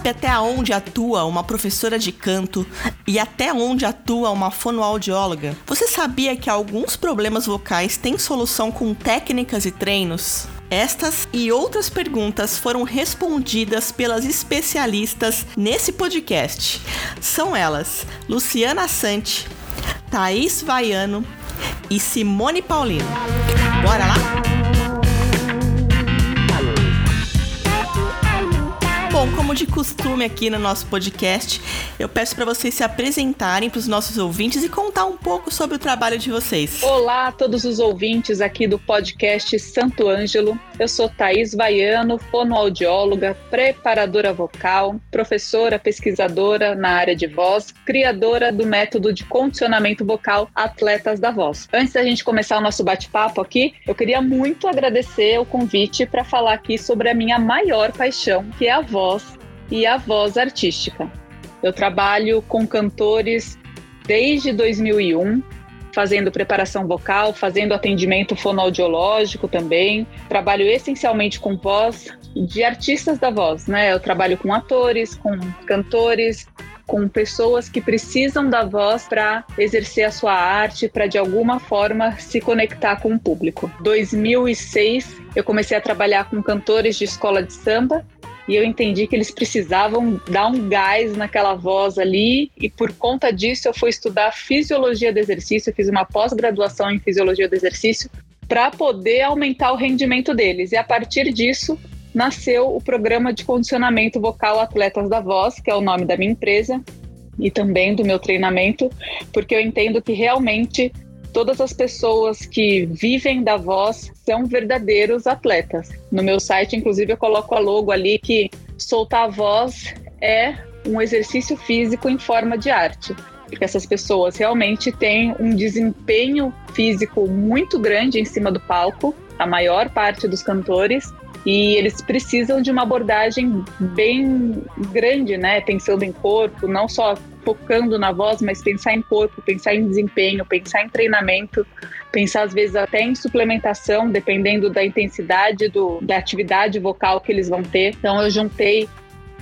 Sabe até onde atua uma professora de canto e até onde atua uma fonoaudióloga? Você sabia que alguns problemas vocais têm solução com técnicas e treinos? Estas e outras perguntas foram respondidas pelas especialistas nesse podcast. São elas Luciana Sante, Thaís Vaiano e Simone Paulino. Bora lá? Como de costume aqui no nosso podcast, eu peço para vocês se apresentarem para os nossos ouvintes e contar um pouco sobre o trabalho de vocês. Olá a todos os ouvintes aqui do podcast Santo Ângelo. Eu sou Thaís Vaiano, fonoaudióloga, preparadora vocal, professora, pesquisadora na área de voz, criadora do método de condicionamento vocal Atletas da Voz. Antes da gente começar o nosso bate-papo aqui, eu queria muito agradecer o convite para falar aqui sobre a minha maior paixão, que é a voz e a voz artística. Eu trabalho com cantores desde 2001, fazendo preparação vocal, fazendo atendimento fonoaudiológico também. Trabalho essencialmente com voz de artistas da voz, né? Eu trabalho com atores, com cantores, com pessoas que precisam da voz para exercer a sua arte, para de alguma forma se conectar com o público. 2006 eu comecei a trabalhar com cantores de escola de samba e eu entendi que eles precisavam dar um gás naquela voz ali e por conta disso eu fui estudar fisiologia do exercício, fiz uma pós-graduação em fisiologia do exercício para poder aumentar o rendimento deles. E a partir disso nasceu o programa de condicionamento vocal Atletas da Voz, que é o nome da minha empresa e também do meu treinamento, porque eu entendo que realmente todas as pessoas que vivem da voz são verdadeiros atletas. No meu site, inclusive, eu coloco a logo ali que soltar a voz é um exercício físico em forma de arte. Porque essas pessoas realmente têm um desempenho físico muito grande em cima do palco, a maior parte dos cantores, e eles precisam de uma abordagem bem grande, né? Pensando em corpo, não só focando na voz, mas pensar em corpo, pensar em desempenho, pensar em treinamento, pensar às vezes até em suplementação, dependendo da intensidade do, da atividade vocal que eles vão ter. Então eu juntei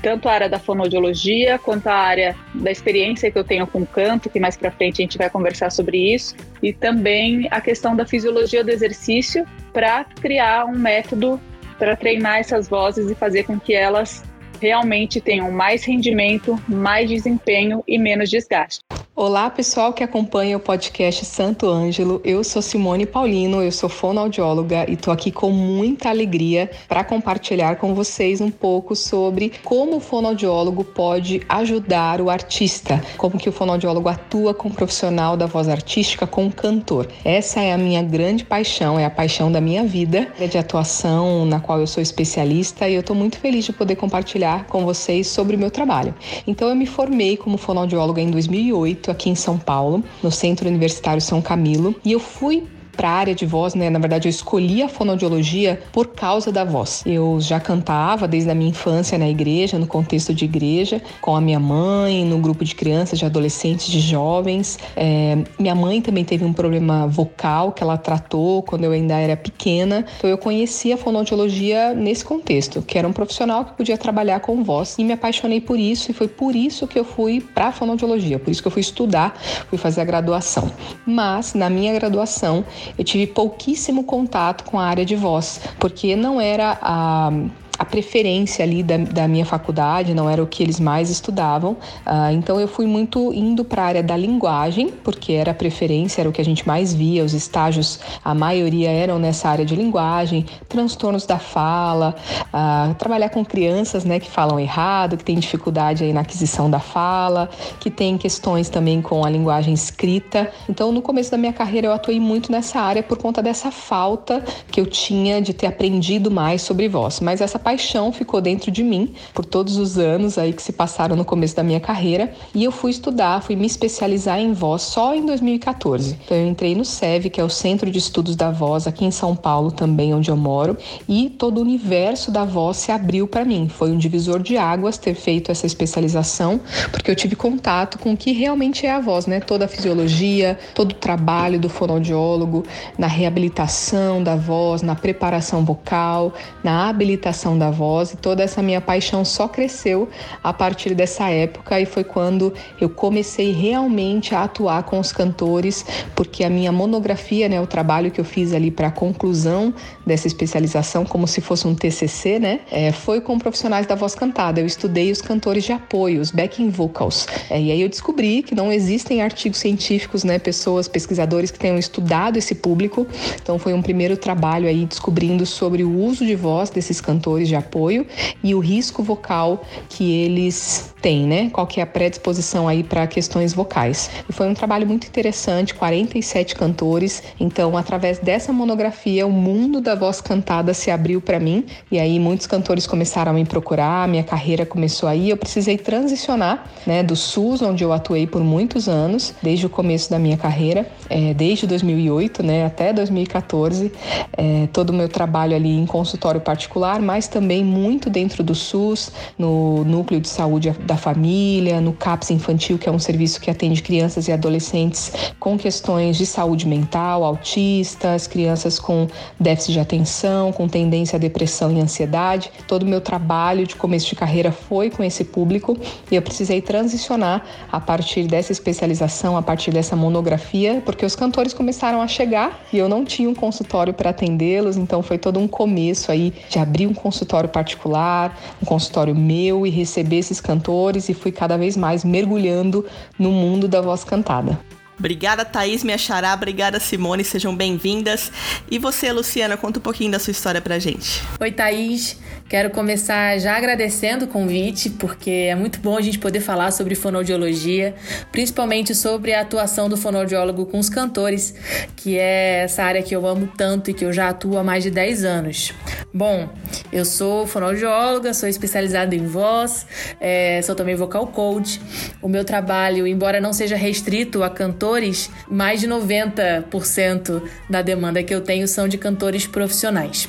tanto a área da fonoaudiologia quanto a área da experiência que eu tenho com canto, que mais para frente a gente vai conversar sobre isso, e também a questão da fisiologia do exercício para criar um método para treinar essas vozes e fazer com que elas realmente tenham mais rendimento, mais desempenho e menos desgaste. Olá, pessoal que acompanha o podcast Santo Ângelo. Eu sou Simone Paulino, eu sou fonoaudióloga e estou aqui com muita alegria para compartilhar com vocês um pouco sobre como o fonoaudiólogo pode ajudar o artista, como que o fonoaudiólogo atua com o profissional da voz artística, com o cantor. Essa é a minha grande paixão, é a paixão da minha vida de atuação na qual eu sou especialista e eu estou muito feliz de poder compartilhar com vocês sobre o meu trabalho. Então eu me formei como fonoaudióloga em 2008 aqui em São Paulo, no Centro Universitário São Camilo, e eu fui para a área de voz, né? Na verdade, eu escolhi a fonoaudiologia por causa da voz. Eu já cantava desde a minha infância na igreja, no contexto de igreja, com a minha mãe, no grupo de crianças, de adolescentes, de jovens. É, minha mãe também teve um problema vocal que ela tratou quando eu ainda era pequena. Então, eu conheci a fonoaudiologia nesse contexto, que era um profissional que podia trabalhar com voz e me apaixonei por isso e foi por isso que eu fui para a fonoaudiologia, por isso que eu fui estudar, fui fazer a graduação. Mas na minha graduação eu tive pouquíssimo contato com a área de voz, porque não era a a preferência ali da, da, minha faculdade, não era o que eles mais estudavam. Uh, então eu fui muito indo para a área da linguagem, porque era a preferência, era o que a gente mais via, os estágios, a maioria eram nessa área de linguagem, transtornos da fala, uh, trabalhar com crianças né, que falam errado, que têm dificuldade aí na aquisição da fala, que tem questões também com a linguagem escrita. Então no começo da minha carreira eu atuei muito nessa área por conta dessa falta que eu tinha de ter aprendido mais sobre voz. Mas essa paixão ficou dentro de mim por todos os anos aí que se passaram no começo da minha carreira e eu fui estudar, fui me especializar em voz só em 2014. Então eu entrei no SEV, que é o Centro de Estudos da Voz aqui em São Paulo também onde eu moro, e todo o universo da voz se abriu para mim. Foi um divisor de águas ter feito essa especialização, porque eu tive contato com o que realmente é a voz, né? Toda a fisiologia, todo o trabalho do fonoaudiólogo na reabilitação da voz, na preparação vocal, na habilitação da voz, e toda essa minha paixão só cresceu a partir dessa época e foi quando eu comecei realmente a atuar com os cantores, porque a minha monografia, né, o trabalho que eu fiz ali para a conclusão dessa especialização, como se fosse um TCC, né, é, foi com profissionais da voz cantada. Eu estudei os cantores de apoio, os backing vocals. É, e aí eu descobri que não existem artigos científicos, né, pessoas, pesquisadores que tenham estudado esse público. Então foi um primeiro trabalho aí descobrindo sobre o uso de voz desses cantores de apoio e o risco vocal que eles têm, né? Qual que é a predisposição aí para questões vocais. E foi um trabalho muito interessante, 47 cantores. Então, através dessa monografia, o mundo da voz cantada se abriu para mim e aí muitos cantores começaram a me procurar, minha carreira começou aí, eu precisei transicionar, né, do SUS, onde eu atuei por muitos anos, desde o começo da minha carreira, é, desde 2008, né, até 2014, é, todo o meu trabalho ali em consultório particular, mas também muito dentro do SUS, no núcleo de saúde da família, no CAPS infantil, que é um serviço que atende crianças e adolescentes com questões de saúde mental, autistas, crianças com déficit de atenção, com tendência à depressão e ansiedade. Todo o meu trabalho de começo de carreira foi com esse público e eu precisei transicionar a partir dessa especialização, a partir dessa monografia, porque os cantores começaram a chegar e eu não tinha um consultório para atendê-los, então foi todo um começo aí de abrir um consultório particular, um consultório meu e receber esses cantores e fui cada vez mais mergulhando no mundo da voz cantada. Obrigada, Thaís, minha xará. Obrigada, Simone. Sejam bem-vindas. E você, Luciana, conta um pouquinho da sua história pra gente. Oi, Thaís. Quero começar já agradecendo o convite, porque é muito bom a gente poder falar sobre fonoaudiologia, principalmente sobre a atuação do fonoaudiólogo com os cantores, que é essa área que eu amo tanto e que eu já atuo há mais de 10 anos. Bom, eu sou fonoaudióloga, sou especializada em voz, é, sou também vocal coach. O meu trabalho, embora não seja restrito a cantores, mais de 90% da demanda que eu tenho são de cantores profissionais.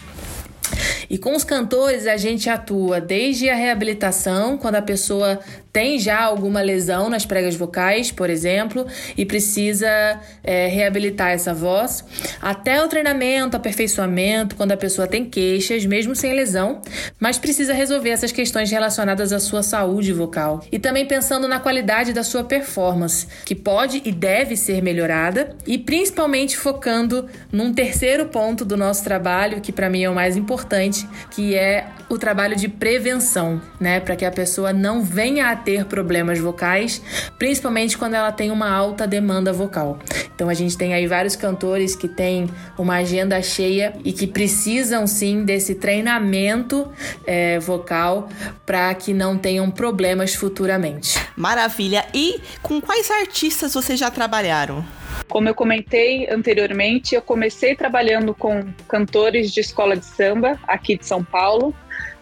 E com os cantores a gente atua desde a reabilitação, quando a pessoa tem já alguma lesão nas pregas vocais, por exemplo, e precisa é, reabilitar essa voz, até o treinamento, aperfeiçoamento, quando a pessoa tem queixas, mesmo sem lesão, mas precisa resolver essas questões relacionadas à sua saúde vocal. E também pensando na qualidade da sua performance, que pode e deve ser melhorada, e principalmente focando num terceiro ponto do nosso trabalho, que para mim é o mais importante, que é o trabalho de prevenção, né, para que a pessoa não venha a ter problemas vocais, principalmente quando ela tem uma alta demanda vocal. Então a gente tem aí vários cantores que têm uma agenda cheia e que precisam sim desse treinamento é, vocal para que não tenham problemas futuramente. Maravilha! E com quais artistas vocês já trabalharam? Como eu comentei anteriormente, eu comecei trabalhando com cantores de escola de samba aqui de São Paulo.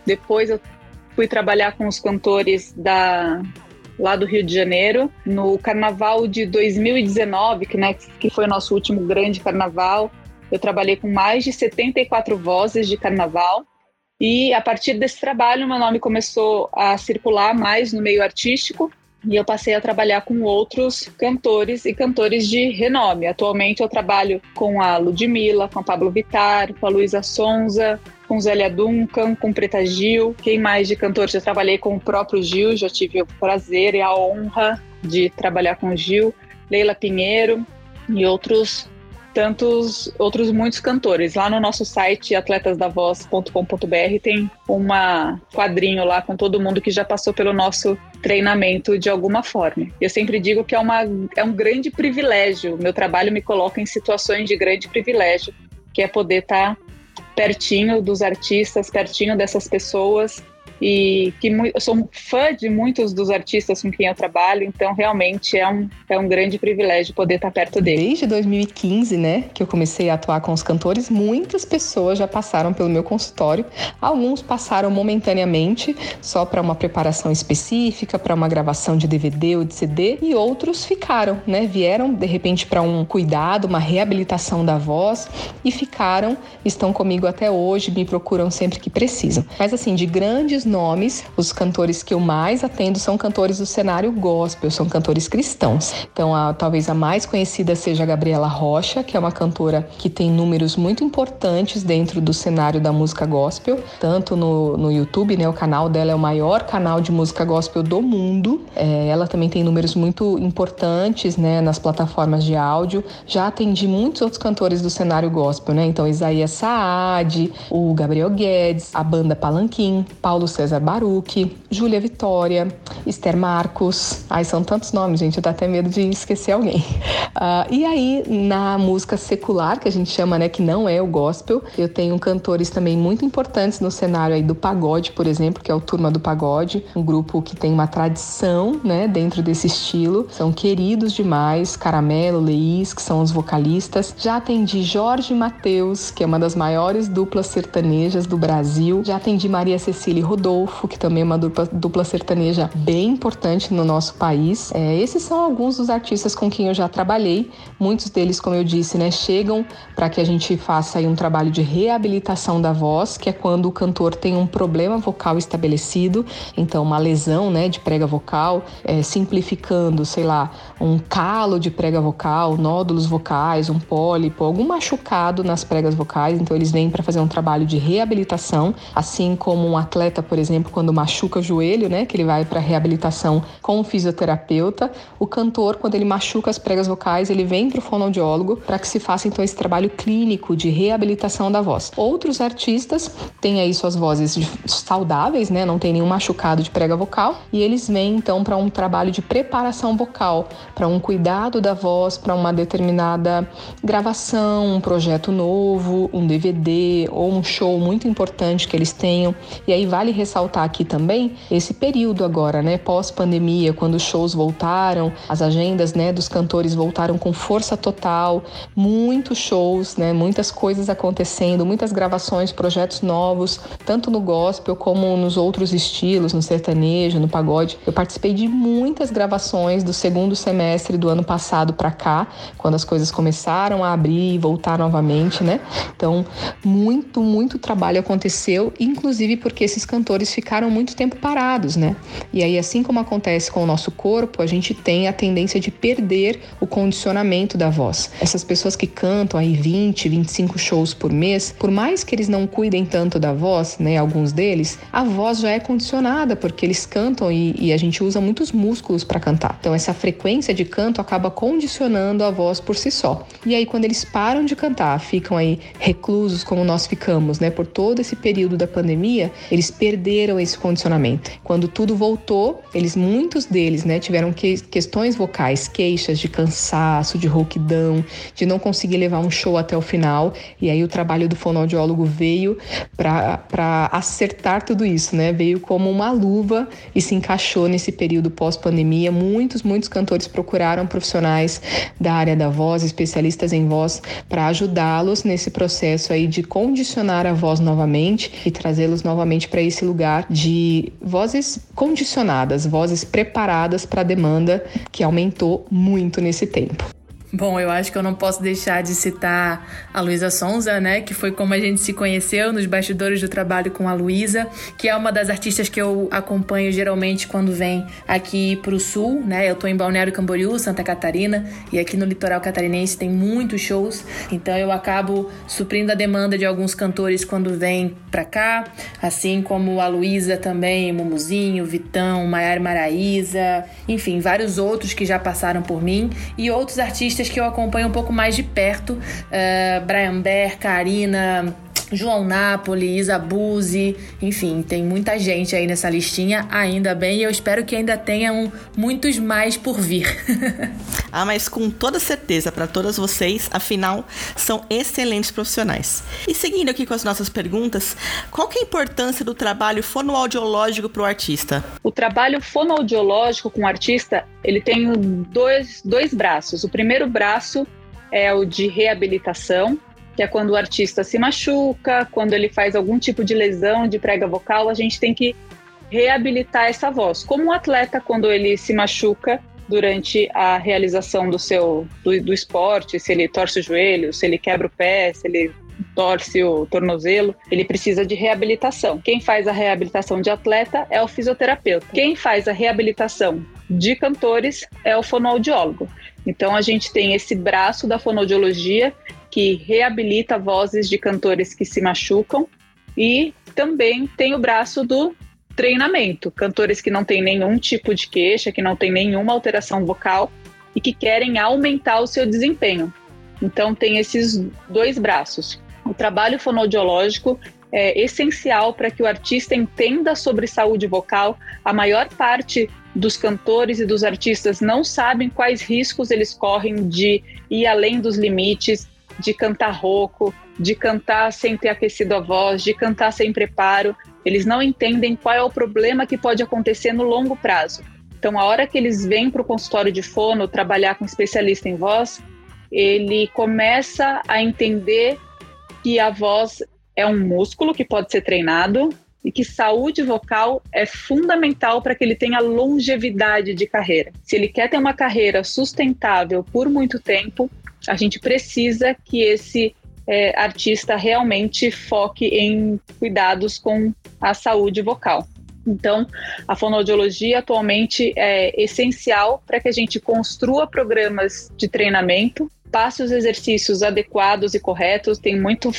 Depois eu fui trabalhar com os cantores da lá do Rio de Janeiro no Carnaval de 2019, que, né, que foi o nosso último grande carnaval. Eu trabalhei com mais de 74 vozes de carnaval. E a partir desse trabalho, meu nome começou a circular mais no meio artístico e eu passei a trabalhar com outros cantores e cantores de renome. Atualmente eu trabalho com a Ludmilla, com a Pablo Vittar, com a Luísa Sonza, com Zélia Duncan, com Preta Gil. Quem mais de cantores? Já trabalhei com o próprio Gil, já tive o prazer e a honra de trabalhar com o Gil, Leila Pinheiro e outros tantos outros muitos cantores. Lá no nosso site atletasdavoz.com.br tem uma quadrinho lá com todo mundo que já passou pelo nosso treinamento de alguma forma. Eu sempre digo que é, uma, é um grande privilégio. Meu trabalho me coloca em situações de grande privilégio, que é poder estar tá pertinho dos artistas, pertinho dessas pessoas e que eu sou fã de muitos dos artistas com quem eu trabalho, então realmente é um, é um grande privilégio poder estar perto deles. Desde 2015, né, que eu comecei a atuar com os cantores, muitas pessoas já passaram pelo meu consultório. Alguns passaram momentaneamente, só para uma preparação específica, para uma gravação de DVD ou de CD, e outros ficaram, né, vieram de repente para um cuidado, uma reabilitação da voz e ficaram, estão comigo até hoje, me procuram sempre que precisam. Mas assim, de grandes nomes, os cantores que eu mais atendo são cantores do cenário gospel, são cantores cristãos. Então, a, talvez a mais conhecida seja a Gabriela Rocha, que é uma cantora que tem números muito importantes dentro do cenário da música gospel, tanto no, no YouTube, né? O canal dela é o maior canal de música gospel do mundo. É, ela também tem números muito importantes, né? Nas plataformas de áudio. Já atendi muitos outros cantores do cenário gospel, né? Então, Isaías Saad, o Gabriel Guedes, a banda Palanquim, Paulo César Baruch, Júlia Vitória, Esther Marcos. Ai, são tantos nomes, gente, eu dá até medo de esquecer alguém. Uh, e aí, na música secular, que a gente chama, né, que não é o gospel, eu tenho cantores também muito importantes no cenário aí do pagode, por exemplo, que é o Turma do Pagode, um grupo que tem uma tradição, né, dentro desse estilo. São queridos demais, Caramelo, Leís, que são os vocalistas. Já atendi Jorge Mateus, que é uma das maiores duplas sertanejas do Brasil. Já atendi Maria Cecília Rodolfo, que também é uma dupla, dupla sertaneja bem importante no nosso país. É, esses são alguns dos artistas com quem eu já trabalhei. Muitos deles, como eu disse, né, chegam para que a gente faça aí um trabalho de reabilitação da voz, que é quando o cantor tem um problema vocal estabelecido, então uma lesão, né, de prega vocal, é, simplificando, sei lá, um calo de prega vocal, nódulos vocais, um pólipo, algum machucado nas pregas vocais. Então eles vêm para fazer um trabalho de reabilitação, assim como um atleta, por exemplo, quando machuca o joelho, né, que ele vai para reabilitação com o fisioterapeuta. O cantor, quando ele machuca as pregas vocais, ele vem para o fonoaudiólogo para que se faça então esse trabalho clínico de reabilitação da voz. Outros artistas têm aí suas vozes saudáveis, né, não tem nenhum machucado de prega vocal, e eles vêm então para um trabalho de preparação vocal, para um cuidado da voz, para uma determinada gravação, um projeto novo, um DVD ou um show muito importante que eles tenham. E aí vale ressaltar aqui também esse período agora, né, pós-pandemia, quando os shows voltaram, as agendas, né, dos cantores voltaram com força total, muitos shows, né, muitas coisas acontecendo, muitas gravações, projetos novos, tanto no gospel como nos outros estilos, no sertanejo, no pagode. Eu participei de muitas gravações do segundo semestre do ano passado para cá, quando as coisas começaram a abrir e voltar novamente, né? Então, muito, muito trabalho aconteceu, inclusive porque esses cantores ficaram muito tempo parados, né? E aí, assim como acontece com o nosso corpo, a gente tem a tendência de perder o condicionamento da voz. Essas pessoas que cantam aí 20, 25 shows por mês, por mais que eles não cuidem tanto da voz, né? Alguns deles, a voz já é condicionada porque eles cantam e, e a gente usa muitos músculos para cantar. Então, essa frequência de canto acaba condicionando a voz por si só. E aí, quando eles param de cantar, ficam aí reclusos como nós ficamos, né? Por todo esse período da pandemia, eles perderam esse condicionamento. Quando tudo voltou, eles muitos deles, né, tiveram que, questões vocais, queixas de cansaço, de rouquidão, de não conseguir levar um show até o final. E aí o trabalho do fonoaudiólogo veio para acertar tudo isso, né? Veio como uma luva e se encaixou nesse período pós-pandemia. Muitos, muitos cantores procuraram profissionais da área da voz, especialistas em voz, para ajudá-los nesse processo aí de condicionar a voz novamente e trazê-los novamente para esse lugar de vozes condicionadas, vozes preparadas para a demanda que aumentou muito nesse tempo. Bom, eu acho que eu não posso deixar de citar a Luísa Sonza, né? Que foi como a gente se conheceu nos bastidores do trabalho com a Luísa, que é uma das artistas que eu acompanho geralmente quando vem aqui pro sul, né? Eu tô em Balneário Camboriú, Santa Catarina, e aqui no litoral catarinense tem muitos shows, então eu acabo suprindo a demanda de alguns cantores quando vem pra cá, assim como a Luísa também, Mumuzinho, Vitão, Maiara Maraíza, enfim, vários outros que já passaram por mim, e outros artistas artistas que eu acompanho um pouco mais de perto. Uh, Brian Bear, Karina, João Napoli, Isa Buzzi, enfim, tem muita gente aí nessa listinha, ainda bem, e eu espero que ainda tenham muitos mais por vir. ah, mas com toda certeza para todas vocês, afinal, são excelentes profissionais. E seguindo aqui com as nossas perguntas, qual que é a importância do trabalho fonoaudiológico para o artista? O trabalho fonoaudiológico com o artista, ele tem dois, dois braços. O primeiro braço é o de reabilitação, que é quando o artista se machuca, quando ele faz algum tipo de lesão de prega vocal, a gente tem que reabilitar essa voz. Como um atleta, quando ele se machuca durante a realização do seu do, do esporte, se ele torce o joelho, se ele quebra o pé, se ele torce o tornozelo, ele precisa de reabilitação. Quem faz a reabilitação de atleta é o fisioterapeuta. Quem faz a reabilitação de cantores é o fonoaudiólogo. Então a gente tem esse braço da fonoaudiologia que reabilita vozes de cantores que se machucam e também tem o braço do treinamento, cantores que não têm nenhum tipo de queixa, que não têm nenhuma alteração vocal e que querem aumentar o seu desempenho. Então tem esses dois braços. O trabalho fonoaudiológico é essencial para que o artista entenda sobre saúde vocal. A maior parte dos cantores e dos artistas não sabem quais riscos eles correm de ir além dos limites, de cantar rouco, de cantar sem ter aquecido a voz, de cantar sem preparo. Eles não entendem qual é o problema que pode acontecer no longo prazo. Então, a hora que eles vêm para o consultório de fono trabalhar com especialista em voz, ele começa a entender que a voz é um músculo que pode ser treinado e que saúde vocal é fundamental para que ele tenha longevidade de carreira. Se ele quer ter uma carreira sustentável por muito tempo, a gente precisa que esse é, artista realmente foque em cuidados com a saúde vocal. Então, a fonoaudiologia atualmente é essencial para que a gente construa programas de treinamento passe os exercícios adequados e corretos. Tem muito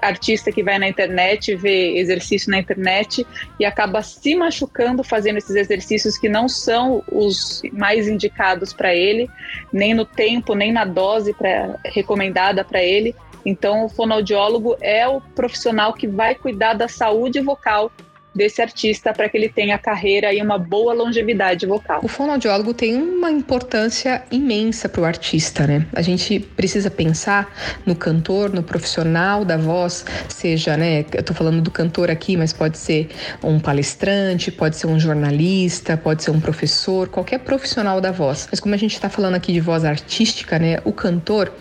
artista que vai na internet, vê exercício na internet e acaba se machucando fazendo esses exercícios que não são os mais indicados para ele, nem no tempo, nem na dose pra, recomendada para ele. Então, o fonoaudiólogo é o profissional que vai cuidar da saúde vocal desse artista para que ele tenha carreira e uma boa longevidade vocal. O fonoaudiólogo tem uma importância imensa para o artista, né? A gente precisa pensar no cantor, no profissional da voz, seja, né? Eu estou falando do cantor aqui, mas pode ser um palestrante, pode ser um jornalista, pode ser um professor, qualquer profissional da voz. Mas como a gente está falando aqui de voz artística, né? O cantor,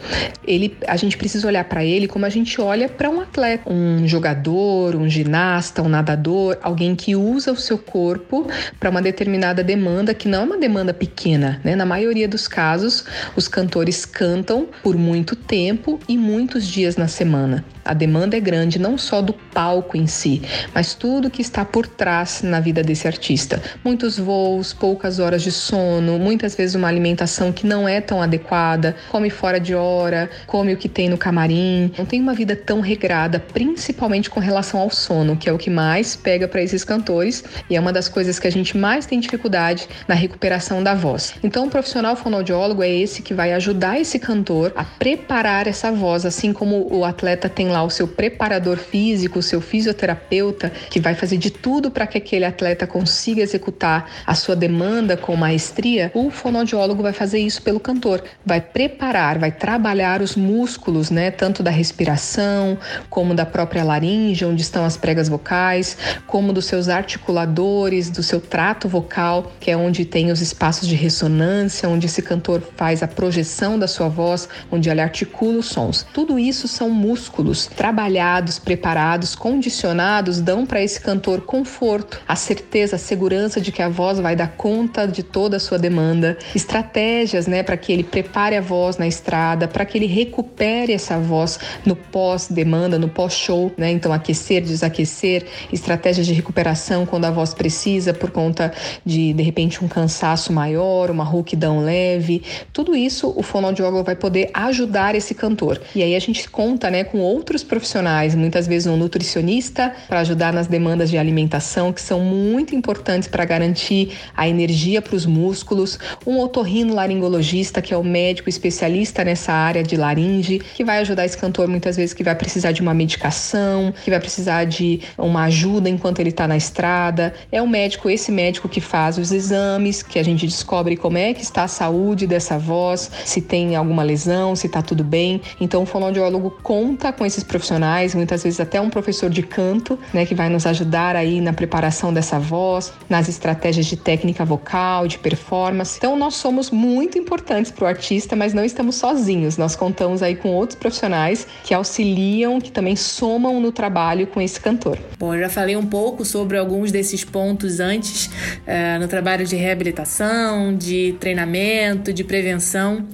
ele, a gente precisa olhar para ele como a gente olha para um atleta, um jogador, um ginasta, um nadador alguém que usa o seu corpo para uma determinada demanda, que não é uma demanda pequena, né? Na maioria dos casos, os cantores cantam por muito tempo e muitos dias na semana. A demanda é grande não só do palco em si, mas tudo que está por trás na vida desse artista. Muitos voos, poucas horas de sono, muitas vezes uma alimentação que não é tão adequada, come fora de hora, come o que tem no camarim. Não tem uma vida tão regrada, principalmente com relação ao sono, que é o que mais pega para esses cantores e é uma das coisas que a gente mais tem dificuldade na recuperação da voz. Então, o profissional fonoaudiólogo é esse que vai ajudar esse cantor a preparar essa voz, assim como o atleta tem lá o seu preparador físico, o seu fisioterapeuta, que vai fazer de tudo para que aquele atleta consiga executar a sua demanda com maestria, o fonoaudiólogo vai fazer isso pelo cantor, vai preparar, vai trabalhar os músculos, né, tanto da respiração, como da própria laringe, onde estão as pregas vocais, como dos seus articuladores, do seu trato vocal, que é onde tem os espaços de ressonância, onde esse cantor faz a projeção da sua voz, onde ele articula os sons. Tudo isso são músculos trabalhados, preparados, condicionados, dão para esse cantor conforto, a certeza, a segurança de que a voz vai dar conta de toda a sua demanda, estratégias, né, para que ele prepare a voz na estrada, para que ele recupere essa voz no pós-demanda, no pós-show, né? Então aquecer, desaquecer, estratégias de de recuperação quando a voz precisa por conta de de repente um cansaço maior, uma rouquidão leve. Tudo isso o fonoaudiólogo vai poder ajudar esse cantor. E aí a gente conta, né, com outros profissionais, muitas vezes um nutricionista para ajudar nas demandas de alimentação que são muito importantes para garantir a energia para os músculos, um otorrino laringologista que é o médico especialista nessa área de laringe, que vai ajudar esse cantor muitas vezes que vai precisar de uma medicação, que vai precisar de uma ajuda enquanto ele está na estrada. É o médico, esse médico que faz os exames, que a gente descobre como é que está a saúde dessa voz, se tem alguma lesão, se está tudo bem. Então o fonoaudiólogo conta com esses profissionais, muitas vezes até um professor de canto, né, que vai nos ajudar aí na preparação dessa voz, nas estratégias de técnica vocal, de performance. Então nós somos muito importantes para o artista, mas não estamos sozinhos. Nós contamos aí com outros profissionais que auxiliam, que também somam no trabalho com esse cantor. Bom, eu já falei um pouco sobre alguns desses pontos antes é, no trabalho de reabilitação, de treinamento, de prevenção,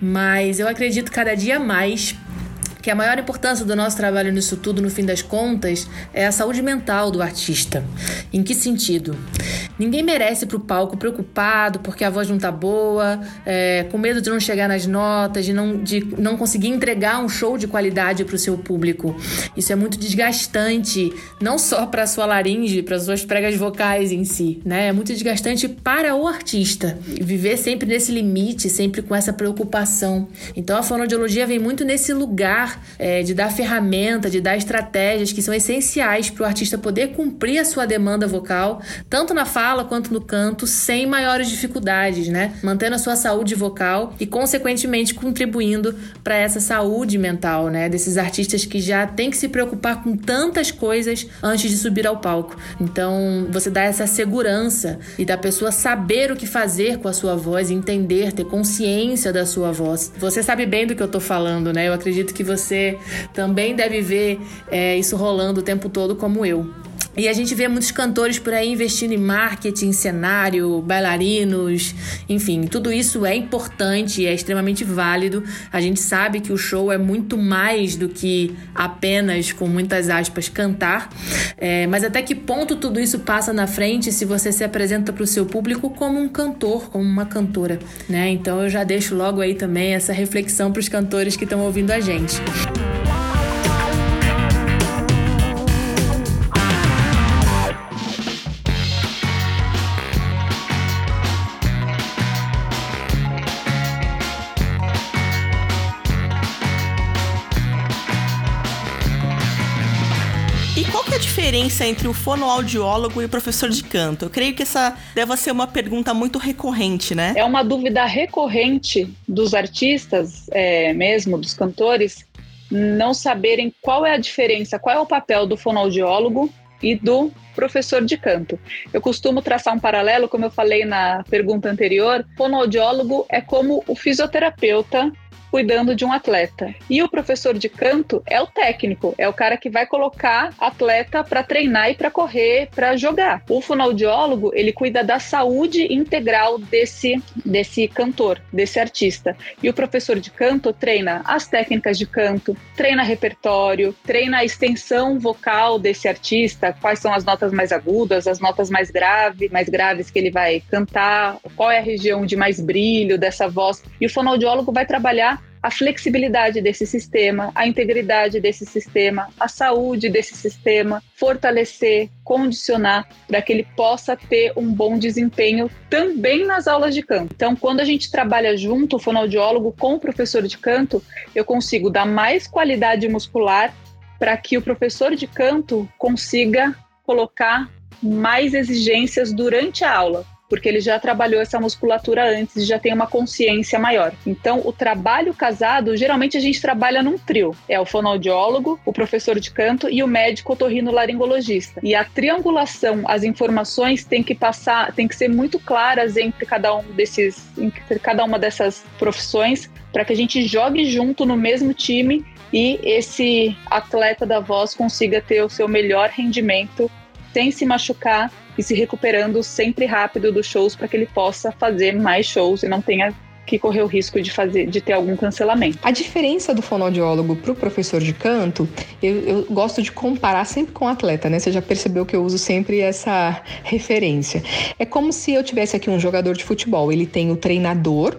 mas eu acredito cada dia mais que a maior importância do nosso trabalho nisso tudo, no fim das contas, é a saúde mental do artista. Em que sentido? Ninguém merece ir pro palco preocupado porque a voz não tá boa, é, com medo de não chegar nas notas, de não, de não conseguir entregar um show de qualidade para o seu público. Isso é muito desgastante, não só para sua laringe, para suas pregas vocais em si, né? É muito desgastante para o artista. Viver sempre nesse limite, sempre com essa preocupação. Então a fonoaudiologia vem muito nesse lugar é, de dar ferramenta, de dar estratégias que são essenciais para o artista poder cumprir a sua demanda vocal, tanto na fala quanto no canto, sem maiores dificuldades, né? Mantendo a sua saúde vocal e, consequentemente, contribuindo para essa saúde mental, né? Desses artistas que já têm que se preocupar com tantas coisas antes de subir ao palco. Então, você dá essa segurança e da pessoa saber o que fazer com a sua voz, entender, ter consciência da sua voz. Você sabe bem do que eu tô falando, né? Eu acredito que você você também deve ver é, isso rolando o tempo todo, como eu. E a gente vê muitos cantores por aí investindo em marketing, cenário, bailarinos, enfim, tudo isso é importante, é extremamente válido. A gente sabe que o show é muito mais do que apenas, com muitas aspas, cantar. É, mas até que ponto tudo isso passa na frente se você se apresenta para o seu público como um cantor, como uma cantora, né? Então eu já deixo logo aí também essa reflexão para os cantores que estão ouvindo a gente. Diferença entre o fonoaudiólogo e o professor de canto? Eu creio que essa deve ser uma pergunta muito recorrente, né? É uma dúvida recorrente dos artistas, é, mesmo dos cantores, não saberem qual é a diferença, qual é o papel do fonoaudiólogo e do professor de canto. Eu costumo traçar um paralelo, como eu falei na pergunta anterior, fonoaudiólogo é como o fisioterapeuta cuidando de um atleta. E o professor de canto é o técnico, é o cara que vai colocar atleta para treinar e para correr, para jogar. O fonoaudiólogo, ele cuida da saúde integral desse desse cantor, desse artista. E o professor de canto treina as técnicas de canto, treina repertório, treina a extensão vocal desse artista, quais são as notas mais agudas, as notas mais graves, mais graves que ele vai cantar, qual é a região de mais brilho dessa voz. E o fonoaudiólogo vai trabalhar a flexibilidade desse sistema, a integridade desse sistema, a saúde desse sistema, fortalecer, condicionar para que ele possa ter um bom desempenho também nas aulas de canto. Então, quando a gente trabalha junto, o fonoaudiólogo com o professor de canto, eu consigo dar mais qualidade muscular para que o professor de canto consiga colocar mais exigências durante a aula porque ele já trabalhou essa musculatura antes e já tem uma consciência maior. Então, o trabalho casado, geralmente a gente trabalha num trio. É o fonoaudiólogo, o professor de canto e o médico otorrinolaringologista. E a triangulação, as informações têm que passar, têm que ser muito claras entre cada um desses, entre cada uma dessas profissões, para que a gente jogue junto no mesmo time e esse atleta da voz consiga ter o seu melhor rendimento sem se machucar e se recuperando sempre rápido dos shows para que ele possa fazer mais shows e não tenha que correr o risco de fazer, de ter algum cancelamento. A diferença do fonoaudiólogo para o professor de canto, eu, eu gosto de comparar sempre com o atleta, né? Você já percebeu que eu uso sempre essa referência. É como se eu tivesse aqui um jogador de futebol, ele tem o treinador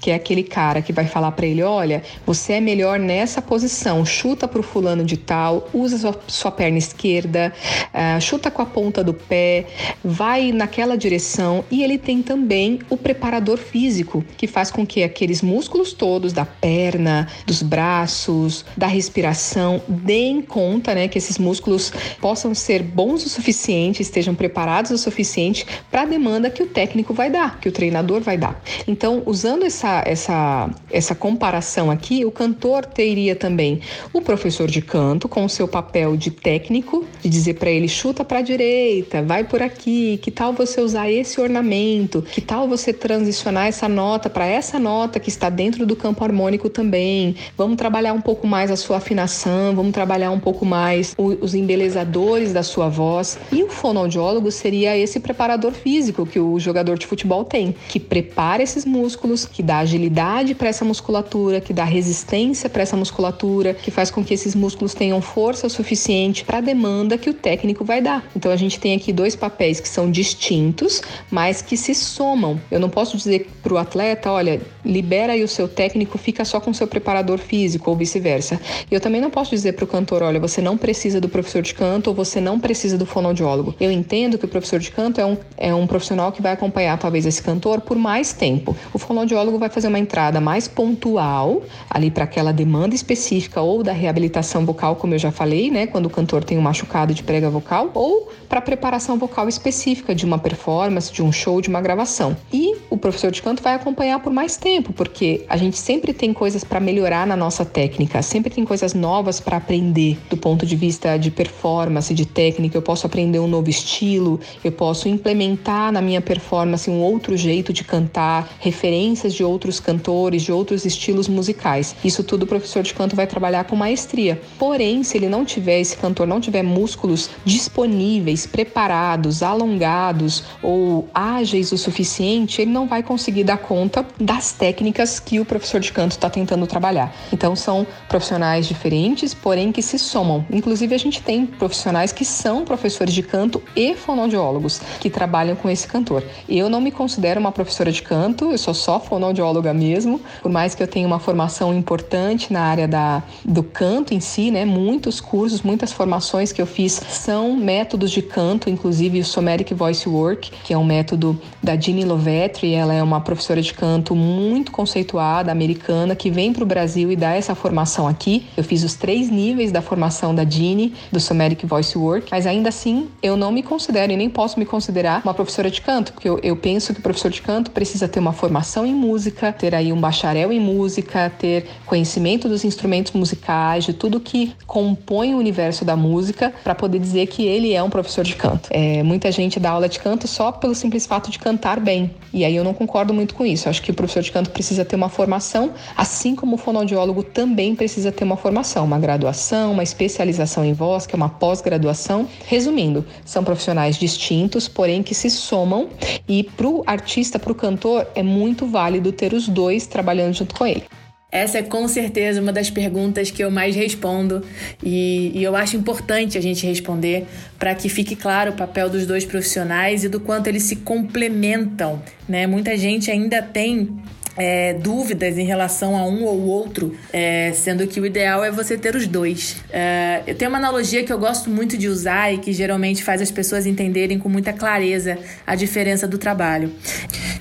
que é aquele cara que vai falar para ele: olha, você é melhor nessa posição, chuta pro fulano de tal, usa sua, sua perna esquerda, uh, chuta com a ponta do pé, vai naquela direção. E ele tem também o preparador físico, que faz com que aqueles músculos todos da perna, dos braços, da respiração, deem conta, né, que esses músculos possam ser bons o suficiente, estejam preparados o suficiente para a demanda que o técnico vai dar, que o treinador vai dar. Então, usando essa essa, essa, essa comparação aqui, o cantor teria também o professor de canto com o seu papel de técnico, de dizer para ele chuta para a direita, vai por aqui, que tal você usar esse ornamento, que tal você transicionar essa nota para essa nota que está dentro do campo harmônico também. Vamos trabalhar um pouco mais a sua afinação, vamos trabalhar um pouco mais os embelezadores da sua voz. E o fonoaudiólogo seria esse preparador físico que o jogador de futebol tem, que prepara esses músculos, que dá agilidade para essa musculatura, que dá resistência para essa musculatura, que faz com que esses músculos tenham força suficiente para a demanda que o técnico vai dar. Então a gente tem aqui dois papéis que são distintos, mas que se somam. Eu não posso dizer para o atleta, olha, libera aí o seu técnico, fica só com o seu preparador físico ou vice-versa. Eu também não posso dizer para o cantor, olha, você não precisa do professor de canto ou você não precisa do fonoaudiólogo. Eu entendo que o professor de canto é um, é um profissional que vai acompanhar talvez esse cantor por mais tempo. O fonoaudiólogo vai vai fazer uma entrada mais pontual ali para aquela demanda específica ou da reabilitação vocal, como eu já falei, né, quando o cantor tem um machucado de prega vocal, ou para preparação vocal específica de uma performance, de um show, de uma gravação. E o professor de canto vai acompanhar por mais tempo, porque a gente sempre tem coisas para melhorar na nossa técnica, sempre tem coisas novas para aprender do ponto de vista de performance, de técnica. Eu posso aprender um novo estilo, eu posso implementar na minha performance um outro jeito de cantar, referências de outros outros cantores, de outros estilos musicais. Isso tudo o professor de canto vai trabalhar com maestria. Porém, se ele não tiver, esse cantor não tiver músculos disponíveis, preparados, alongados ou ágeis o suficiente, ele não vai conseguir dar conta das técnicas que o professor de canto está tentando trabalhar. Então, são profissionais diferentes, porém que se somam. Inclusive, a gente tem profissionais que são professores de canto e fonoaudiólogos que trabalham com esse cantor. Eu não me considero uma professora de canto, eu sou só fonoaudióloga fonoaudióloga mesmo, por mais que eu tenha uma formação importante na área da, do canto em si, né? Muitos cursos, muitas formações que eu fiz são métodos de canto, inclusive o Somatic Voice Work, que é um método da Ginny Lovetri, ela é uma professora de canto muito conceituada, americana, que vem para o Brasil e dá essa formação aqui. Eu fiz os três níveis da formação da Ginny, do Somatic Voice Work, mas ainda assim eu não me considero e nem posso me considerar uma professora de canto, porque eu, eu penso que o professor de canto precisa ter uma formação em música, música, ter aí um bacharel em música, ter conhecimento dos instrumentos musicais, de tudo que compõe o universo da música, para poder dizer que ele é um professor de canto. É, muita gente dá aula de canto só pelo simples fato de cantar bem, e aí eu não concordo muito com isso. Eu acho que o professor de canto precisa ter uma formação, assim como o fonoaudiólogo também precisa ter uma formação, uma graduação, uma especialização em voz, que é uma pós-graduação. Resumindo, são profissionais distintos, porém que se somam, e para o artista, para o cantor, é muito válido ter os dois trabalhando junto com ele. Essa é com certeza uma das perguntas que eu mais respondo e, e eu acho importante a gente responder para que fique claro o papel dos dois profissionais e do quanto eles se complementam. Né? Muita gente ainda tem é, dúvidas em relação a um ou outro, é, sendo que o ideal é você ter os dois. É, eu tenho uma analogia que eu gosto muito de usar e que geralmente faz as pessoas entenderem com muita clareza a diferença do trabalho.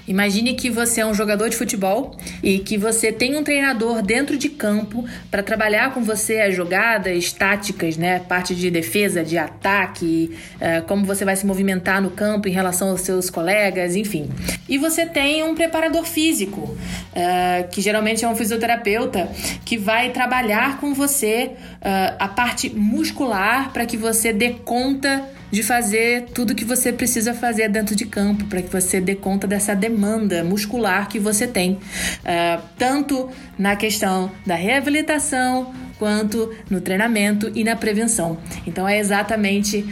Imagine que você é um jogador de futebol e que você tem um treinador dentro de campo para trabalhar com você as jogadas táticas, né? Parte de defesa, de ataque, é, como você vai se movimentar no campo em relação aos seus colegas, enfim. E você tem um preparador físico uh, que geralmente é um fisioterapeuta, que vai trabalhar com você uh, a parte muscular para que você dê conta de fazer tudo que você precisa fazer dentro de campo, para que você dê conta dessa demanda muscular que você tem, uh, tanto na questão da reabilitação quanto no treinamento e na prevenção. Então é exatamente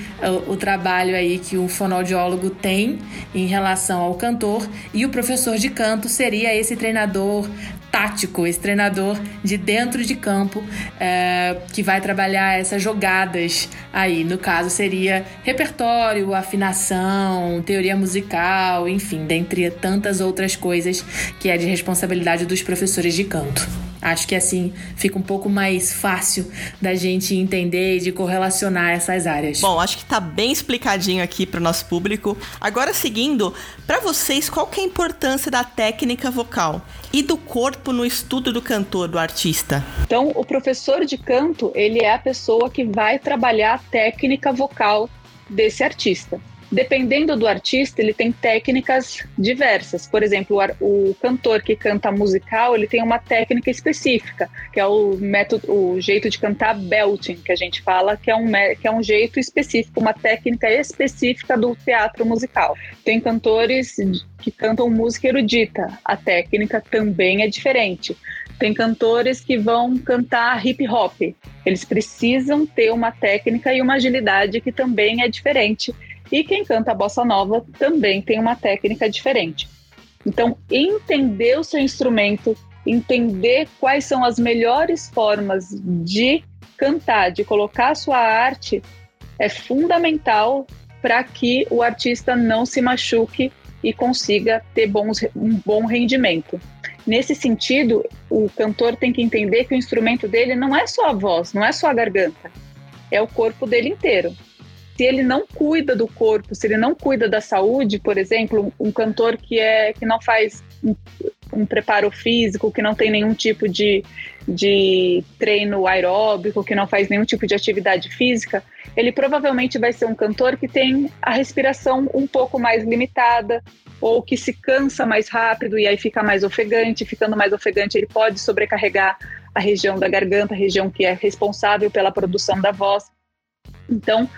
o, o trabalho aí que o fonoaudiólogo tem em relação ao cantor e o professor de canto seria esse treinador tático, esse treinador de dentro de campo é, que vai trabalhar essas jogadas aí. No caso, seria repertório, afinação, teoria musical, enfim, dentre tantas outras coisas que é de responsabilidade dos professores de canto. Acho que assim fica um pouco mais fácil da gente entender e de correlacionar essas áreas. Bom, acho que tá bem explicadinho aqui para o nosso público. Agora seguindo, para vocês, qual que é a importância da técnica vocal e do corpo no estudo do cantor, do artista? Então, o professor de canto, ele é a pessoa que vai trabalhar a técnica vocal desse artista. Dependendo do artista, ele tem técnicas diversas. Por exemplo, o, cantor que canta musical, ele tem uma técnica específica, que é o método, o jeito de cantar belting, que a gente fala, que é um que é um jeito específico, uma técnica específica do teatro musical. Tem cantores que cantam música erudita, a técnica também é diferente. Tem cantores que vão cantar hip hop. Eles precisam ter uma técnica e uma agilidade que também é diferente e quem canta bossa nova também tem uma técnica diferente. Então, entender o seu instrumento, entender quais são as melhores formas de cantar, de colocar a sua arte, é fundamental para que o artista não se machuque e consiga ter bons, um bom rendimento. Nesse sentido, o cantor tem que entender que o instrumento dele não é só a voz, não é só a garganta, é o corpo dele inteiro se ele não cuida do corpo, se ele não cuida da saúde, por exemplo, um cantor que é que não faz um, um preparo físico, que não tem nenhum tipo de, de treino aeróbico, que não faz nenhum tipo de atividade física, ele provavelmente vai ser um cantor que tem a respiração um pouco mais limitada, ou que se cansa mais rápido e aí fica mais ofegante. Ficando mais ofegante, ele pode sobrecarregar a região da garganta, a região que é responsável pela produção da voz. Então,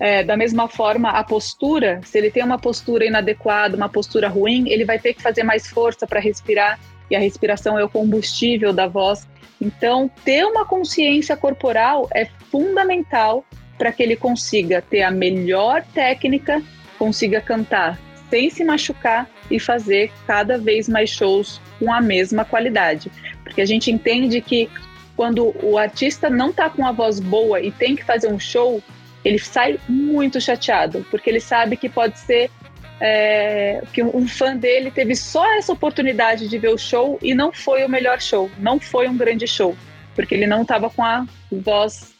é, da mesma forma, a postura, se ele tem uma postura inadequada, uma postura ruim, ele vai ter que fazer mais força para respirar, e a respiração é o combustível da voz. Então, ter uma consciência corporal é fundamental para que ele consiga ter a melhor técnica, consiga cantar sem se machucar e fazer cada vez mais shows com a mesma qualidade. Porque a gente entende que quando o artista não está com a voz boa e tem que fazer um show, ele sai muito chateado, porque ele sabe que pode ser é, que um fã dele teve só essa oportunidade de ver o show e não foi o melhor show, não foi um grande show, porque ele não estava com a voz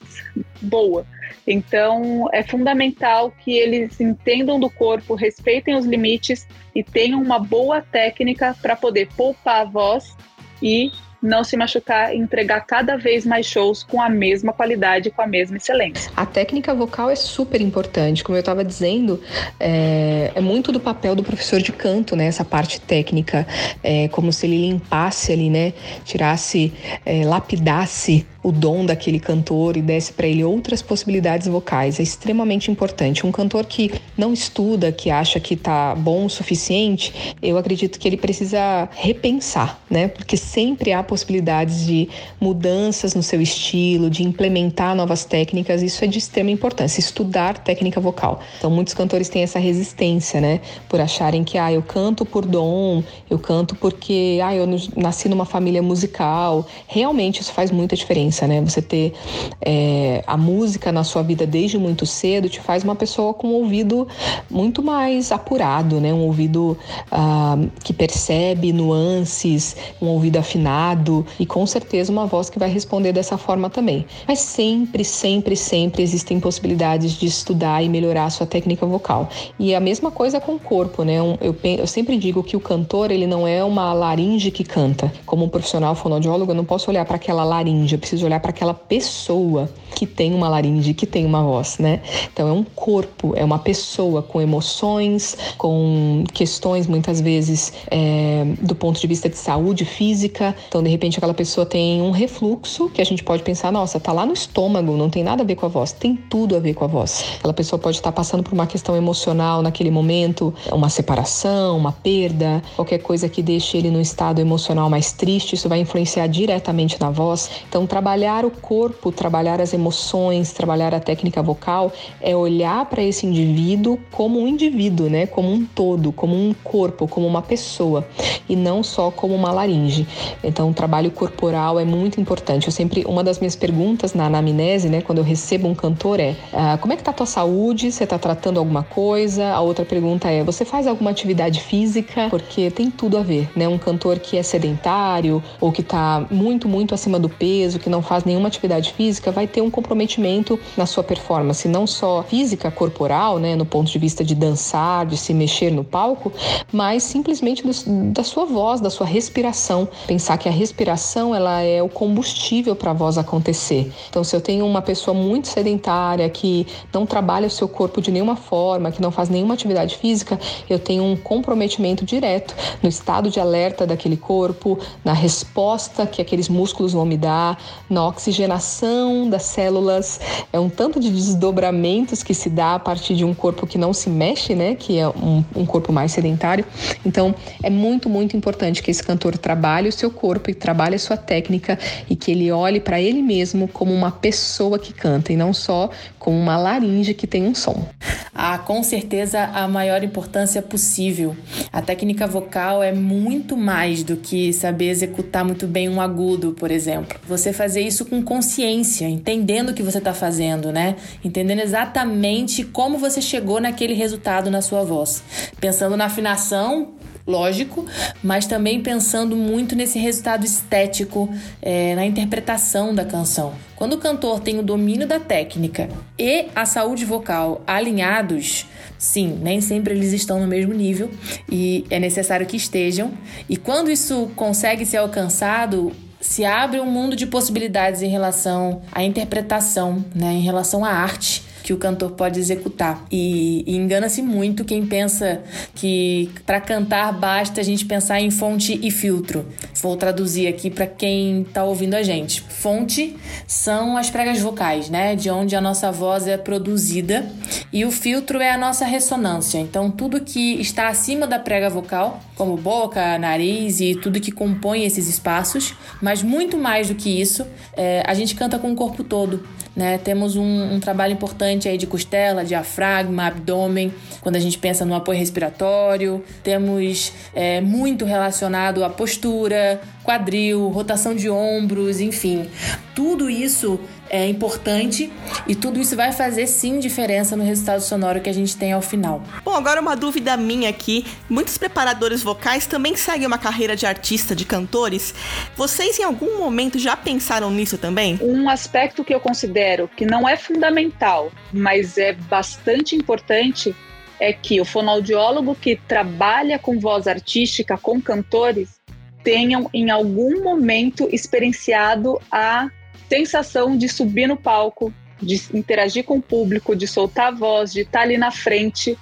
boa. Então, é fundamental que eles entendam do corpo, respeitem os limites e tenham uma boa técnica para poder poupar a voz e não se machucar e entregar cada vez mais shows com a mesma qualidade, com a mesma excelência. A técnica vocal é super importante, como eu estava dizendo, é, é, muito do papel do professor de canto, né? Essa parte técnica, é como se ele limpasse ali, né? Tirasse, é, lapidasse o dom daquele cantor e desse para ele outras possibilidades vocais. É extremamente importante. Um cantor que não estuda, que acha que está bom o suficiente, eu acredito que ele precisa repensar, né? Porque sempre há possibilidades de mudanças no seu estilo, de implementar novas técnicas. Isso é de extrema importância. Estudar técnica vocal. Então, muitos cantores têm essa resistência, né? Por acharem que, ah, eu canto por dom, eu canto porque, ah, eu nasci numa família musical. Realmente isso faz muita diferença né? Você ter é, a música na sua vida desde muito cedo te faz uma pessoa com um ouvido muito mais apurado, né? Um ouvido ah, que percebe nuances, um ouvido afinado e com certeza uma voz que vai responder dessa forma também. Mas sempre, sempre, sempre existem possibilidades de estudar e melhorar a sua técnica vocal. E a mesma coisa com o corpo, né? Eu, eu sempre digo que o cantor ele não é uma laringe que canta. Como um profissional fonoaudiólogo, eu não posso olhar para aquela laringe, eu preciso olhar para aquela pessoa que tem uma laringe, que tem uma voz, né? Então é um corpo, é uma pessoa com emoções, com questões muitas vezes é, do ponto de vista de saúde física. Então de repente aquela pessoa tem um refluxo que a gente pode pensar, nossa, tá lá no estômago, não tem nada a ver com a voz, tem tudo a ver com a voz. Aquela pessoa pode estar passando por uma questão emocional naquele momento, uma separação, uma perda, qualquer coisa que deixe ele num estado emocional mais triste, isso vai influenciar diretamente na voz. Então trabalhar trabalhar o corpo, trabalhar as emoções, trabalhar a técnica vocal é olhar para esse indivíduo como um indivíduo, né? Como um todo, como um corpo, como uma pessoa e não só como uma laringe. Então, o trabalho corporal é muito importante. Eu sempre uma das minhas perguntas na anamnese, né, quando eu recebo um cantor é: ah, como é que tá a tua saúde? Você está tratando alguma coisa? A outra pergunta é: você faz alguma atividade física? Porque tem tudo a ver, né? Um cantor que é sedentário ou que está muito, muito acima do peso, que não faz nenhuma atividade física, vai ter um comprometimento na sua performance, não só física, corporal, né, no ponto de vista de dançar, de se mexer no palco, mas simplesmente do, da sua voz, da sua respiração. Pensar que a respiração ela é o combustível para a voz acontecer. Então, se eu tenho uma pessoa muito sedentária que não trabalha o seu corpo de nenhuma forma, que não faz nenhuma atividade física, eu tenho um comprometimento direto no estado de alerta daquele corpo, na resposta que aqueles músculos vão me dar, na oxigenação das células. É um tanto de desdobramentos que se dá a partir de um corpo que não se mexe, né? Que é um, um corpo mais sedentário. Então, é muito, muito importante que esse cantor trabalhe o seu corpo e trabalhe a sua técnica e que ele olhe para ele mesmo como uma pessoa que canta e não só como uma laringe que tem um som. Ah, com certeza a maior importância possível. A técnica vocal é muito mais do que saber executar muito bem um agudo, por exemplo. Você fazer isso com consciência, entendendo o que você está fazendo, né? Entendendo exatamente como você chegou naquele resultado na sua voz. Pensando na afinação, lógico, mas também pensando muito nesse resultado estético, é, na interpretação da canção. Quando o cantor tem o domínio da técnica e a saúde vocal alinhados, sim, nem sempre eles estão no mesmo nível e é necessário que estejam. E quando isso consegue ser alcançado, se abre um mundo de possibilidades em relação à interpretação, né, em relação à arte que o cantor pode executar. E, e engana-se muito quem pensa que para cantar basta a gente pensar em fonte e filtro. Vou traduzir aqui para quem está ouvindo a gente. Fonte são as pregas vocais, né? De onde a nossa voz é produzida. E o filtro é a nossa ressonância. Então, tudo que está acima da prega vocal, como boca, nariz e tudo que compõe esses espaços, mas muito mais do que isso, é, a gente canta com o corpo todo. Né? Temos um, um, trabalho importante aí de costela, diafragma, abdômen, quando a gente pensa no apoio respiratório. Temos é, muito relacionado à postura, quadril, rotação de ombros, enfim. Tudo isso é importante e tudo isso vai fazer sim diferença no resultado sonoro que a gente tem ao final. Bom, agora uma dúvida minha aqui. Muitos preparadores vocais também seguem uma carreira de artista, de cantores. Vocês em algum momento já pensaram nisso também? Um aspecto que eu considero que não é fundamental, mas é bastante importante é que o fonoaudiólogo que trabalha com voz artística, com cantores, tenham em algum momento experienciado a sensação de subir no palco, de interagir com o público, de soltar a voz, de estar ali na frente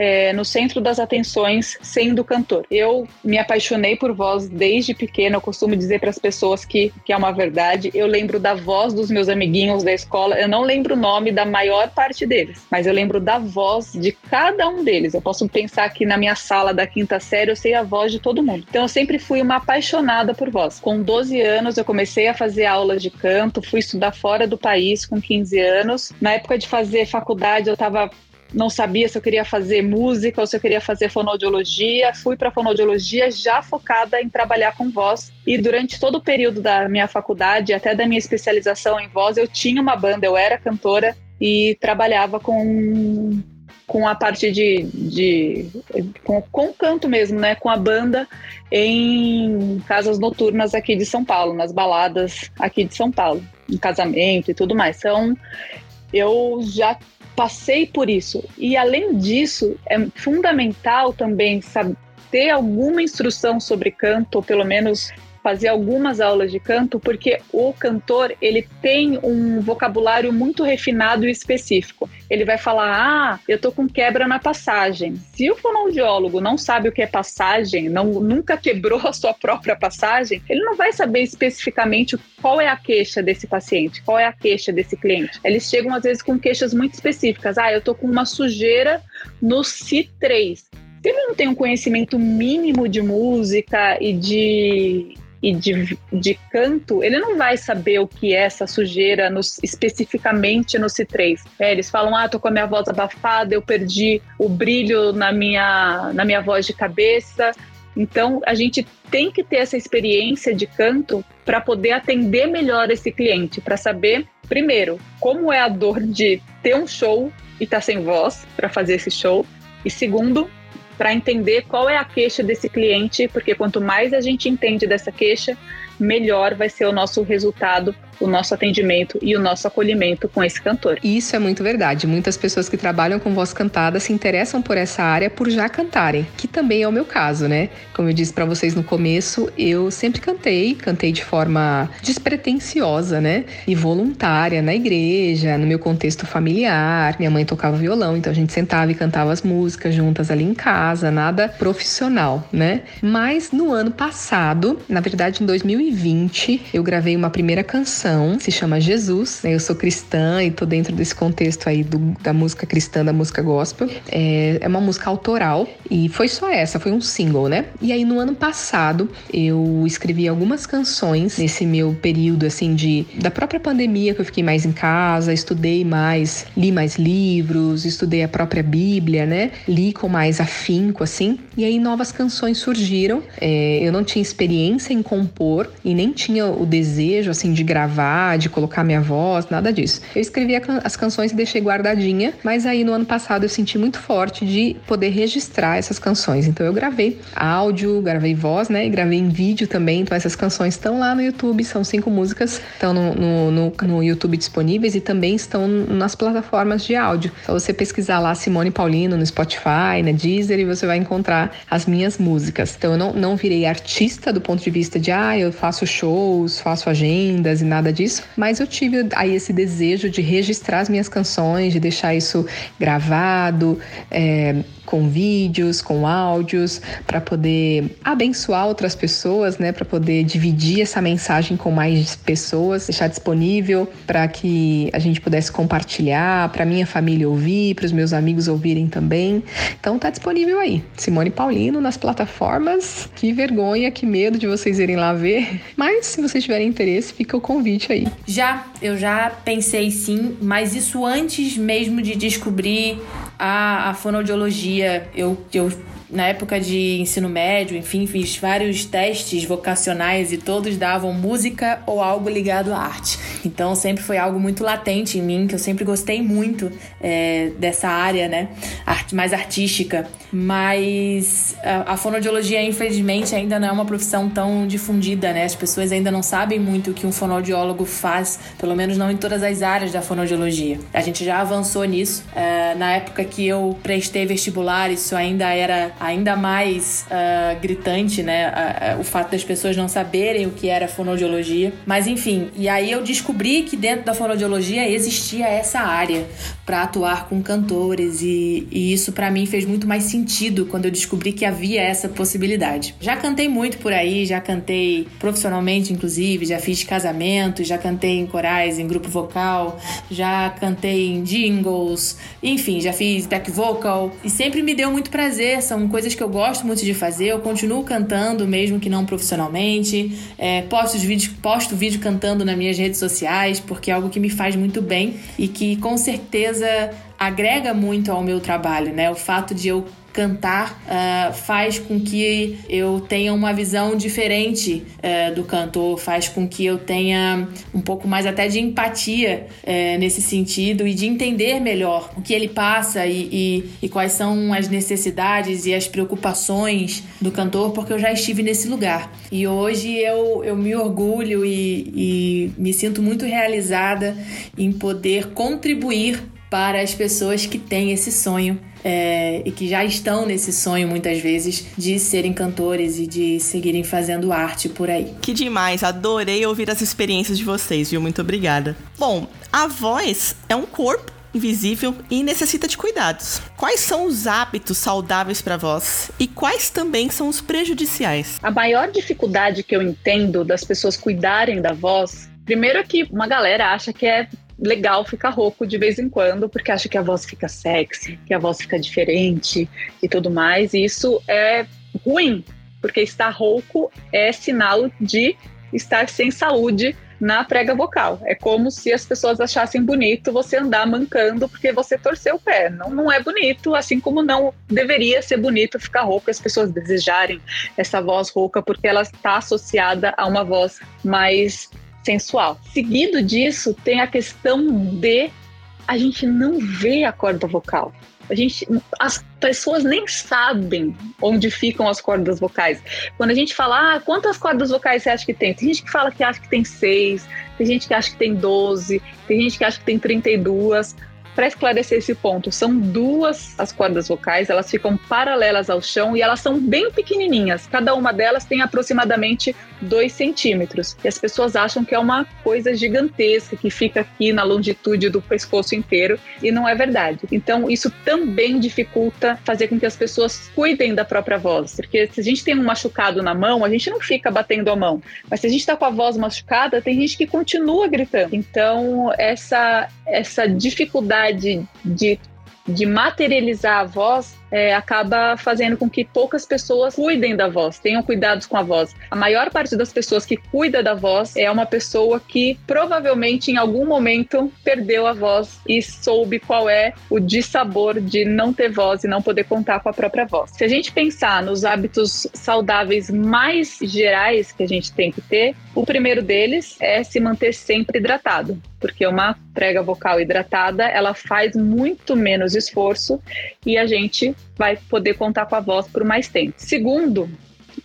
é, no centro das atenções sendo cantor. Eu me apaixonei por voz desde pequena, eu costumo dizer para as pessoas que, que é uma verdade. Eu lembro da voz dos meus amiguinhos da escola, eu não lembro o nome da maior parte deles, mas eu lembro da voz de cada um deles. Eu posso pensar que na minha sala da quinta série eu sei a voz de todo mundo. Então eu sempre fui uma apaixonada por voz. Com 12 anos eu comecei a fazer aulas de canto, fui estudar fora do país com 15 anos. Na época de fazer faculdade eu estava não sabia se eu queria fazer música ou se eu queria fazer fonoaudiologia. Fui para fonoaudiologia já focada em trabalhar com voz. E durante todo o período da minha faculdade, até da minha especialização em voz, eu tinha uma banda, eu era cantora e trabalhava com com a parte de, de com, com canto mesmo, né, com a banda em casas noturnas aqui de São Paulo, nas baladas aqui de São Paulo, em casamento e tudo mais. Então, eu já passei por isso. E além disso, é fundamental também saber ter alguma instrução sobre canto, ou pelo menos fazer algumas aulas de canto, porque o cantor ele tem um vocabulário muito refinado e específico. Ele vai falar: "Ah, eu tô com quebra na passagem". Se o fonoaudiólogo não sabe o que é passagem, não nunca quebrou a sua própria passagem, ele não vai saber especificamente qual é a queixa desse paciente, qual é a queixa desse cliente. Eles chegam às vezes com queixas muito específicas. Ah, eu tô com uma sujeira no C3 se ele não tem um conhecimento mínimo de música e de e de, de canto, ele não vai saber o que é essa sujeira nos, especificamente no C3. É, eles falam, ah, tô com a minha voz abafada, eu perdi o brilho na minha, na minha voz de cabeça. Então, a gente tem que ter essa experiência de canto para poder atender melhor esse cliente, para saber, primeiro, como é a dor de ter um show e estar tá sem voz para fazer esse show, e segundo, para entender qual é a queixa desse cliente, porque quanto mais a gente entende dessa queixa, melhor vai ser o nosso resultado o nosso atendimento e o nosso acolhimento com esse cantor. Isso é muito verdade. Muitas pessoas que trabalham com voz cantada se interessam por essa área por já cantarem, que também é o meu caso, né? Como eu disse para vocês no começo, eu sempre cantei, cantei de forma despretensiosa, né? E voluntária na igreja, no meu contexto familiar. Minha mãe tocava violão, então a gente sentava e cantava as músicas juntas ali em casa, nada profissional, né? Mas no ano passado, na verdade em 2020, eu gravei uma primeira canção canção, se chama Jesus. Né? Eu sou cristã e tô dentro desse contexto aí do, da música cristã, da música gospel. É, é uma música autoral e foi só essa, foi um single, né? E aí no ano passado eu escrevi algumas canções nesse meu período assim de da própria pandemia que eu fiquei mais em casa, estudei mais, li mais livros, estudei a própria Bíblia, né? Li com mais afinco assim. E aí novas canções surgiram. É, eu não tinha experiência em compor e nem tinha o desejo assim de gravar gravar, de colocar minha voz, nada disso. Eu escrevi as canções e deixei guardadinha, mas aí no ano passado eu senti muito forte de poder registrar essas canções. Então eu gravei áudio, gravei voz, né? E gravei em vídeo também. Então essas canções estão lá no YouTube, são cinco músicas, estão no, no, no, no YouTube disponíveis e também estão nas plataformas de áudio. Só você pesquisar lá Simone Paulino no Spotify, na Deezer e você vai encontrar as minhas músicas. Então eu não, não virei artista do ponto de vista de ah, eu faço shows, faço agendas e nada nada disso, mas eu tive aí esse desejo de registrar as minhas canções, de deixar isso gravado, é, com vídeos, com áudios, para poder abençoar outras pessoas, né? Para poder dividir essa mensagem com mais pessoas, deixar disponível para que a gente pudesse compartilhar, para minha família ouvir, para os meus amigos ouvirem também. Então tá disponível aí. Simone Paulino nas plataformas. Que vergonha, que medo de vocês irem lá ver. Mas se vocês tiverem interesse, fica o convite aí. Já, eu já pensei sim, mas isso antes mesmo de descobrir a, a fonoaudiologia, eu, eu na época de ensino médio, enfim, fiz vários testes vocacionais e todos davam música ou algo ligado à arte. Então sempre foi algo muito latente em mim, que eu sempre gostei muito é, dessa área, né? Arte, mais artística. Mas a, a fonoaudiologia, infelizmente, ainda não é uma profissão tão difundida, né? As pessoas ainda não sabem muito o que um fonoaudiólogo faz, pelo menos não em todas as áreas da fonoaudiologia. A gente já avançou nisso. É, na época que eu prestei vestibular, isso ainda era ainda mais uh, gritante, né? Uh, uh, o fato das pessoas não saberem o que era fonoaudiologia. Mas enfim, e aí eu descobri que dentro da fonoaudiologia existia essa área para atuar com cantores e, e isso para mim fez muito mais sentido quando eu descobri que havia essa possibilidade. Já cantei muito por aí, já cantei profissionalmente, inclusive, já fiz casamento, já cantei em corais, em grupo vocal, já cantei em jingles, enfim, já fiz back vocal e sempre me deu muito prazer. São coisas que eu gosto muito de fazer. Eu continuo cantando, mesmo que não profissionalmente. É, posto, vídeo, posto vídeo cantando nas minhas redes sociais, porque é algo que me faz muito bem e que com certeza agrega muito ao meu trabalho, né? O fato de eu cantar uh, faz com que eu tenha uma visão diferente uh, do cantor, faz com que eu tenha um pouco mais até de empatia uh, nesse sentido e de entender melhor o que ele passa e, e, e, quais são as necessidades e as preocupações do cantor, porque eu já estive nesse lugar. E hoje eu, eu me orgulho e, e me sinto muito realizada em poder contribuir para as pessoas que têm esse sonho é, e que já estão nesse sonho muitas vezes de serem cantores e de seguirem fazendo arte por aí. Que demais, adorei ouvir as experiências de vocês, viu? Muito obrigada. Bom, a voz é um corpo invisível e necessita de cuidados. Quais são os hábitos saudáveis para voz e quais também são os prejudiciais? A maior dificuldade que eu entendo das pessoas cuidarem da voz Primeiro é que uma galera acha que é legal ficar rouco de vez em quando, porque acha que a voz fica sexy, que a voz fica diferente e tudo mais. E isso é ruim porque estar rouco é sinal de estar sem saúde na prega vocal. É como se as pessoas achassem bonito você andar mancando porque você torceu o pé. Não, não é bonito, assim como não deveria ser bonito ficar rouco, as pessoas desejarem essa voz rouca porque ela está associada a uma voz mais sensual. Seguido disso, tem a questão de a gente não vê a corda vocal. A gente, as pessoas nem sabem onde ficam as cordas vocais. Quando a gente fala, ah, quantas cordas vocais você acha que tem? Tem gente que fala que acha que tem seis, tem gente que acha que tem doze, tem gente que acha que tem trinta e duas para esclarecer esse ponto, são duas as cordas vocais, elas ficam paralelas ao chão e elas são bem pequenininhas. Cada uma delas tem aproximadamente 2 centímetros. E as pessoas acham que é uma coisa gigantesca que fica aqui na longitude do pescoço inteiro e não é verdade. Então, isso também dificulta fazer com que as pessoas cuidem da própria voz, porque se a gente tem um machucado na mão, a gente não fica batendo a mão. Mas se a gente está com a voz machucada, tem gente que continua gritando. Então, essa essa dificuldade de, de materializar a voz é, acaba fazendo com que poucas pessoas cuidem da voz, tenham cuidados com a voz. A maior parte das pessoas que cuida da voz é uma pessoa que provavelmente em algum momento perdeu a voz e soube qual é o dissabor de não ter voz e não poder contar com a própria voz. Se a gente pensar nos hábitos saudáveis mais gerais que a gente tem que ter, o primeiro deles é se manter sempre hidratado, porque uma prega vocal hidratada, ela faz muito menos esforço e a gente vai poder contar com a voz por mais tempo. Segundo,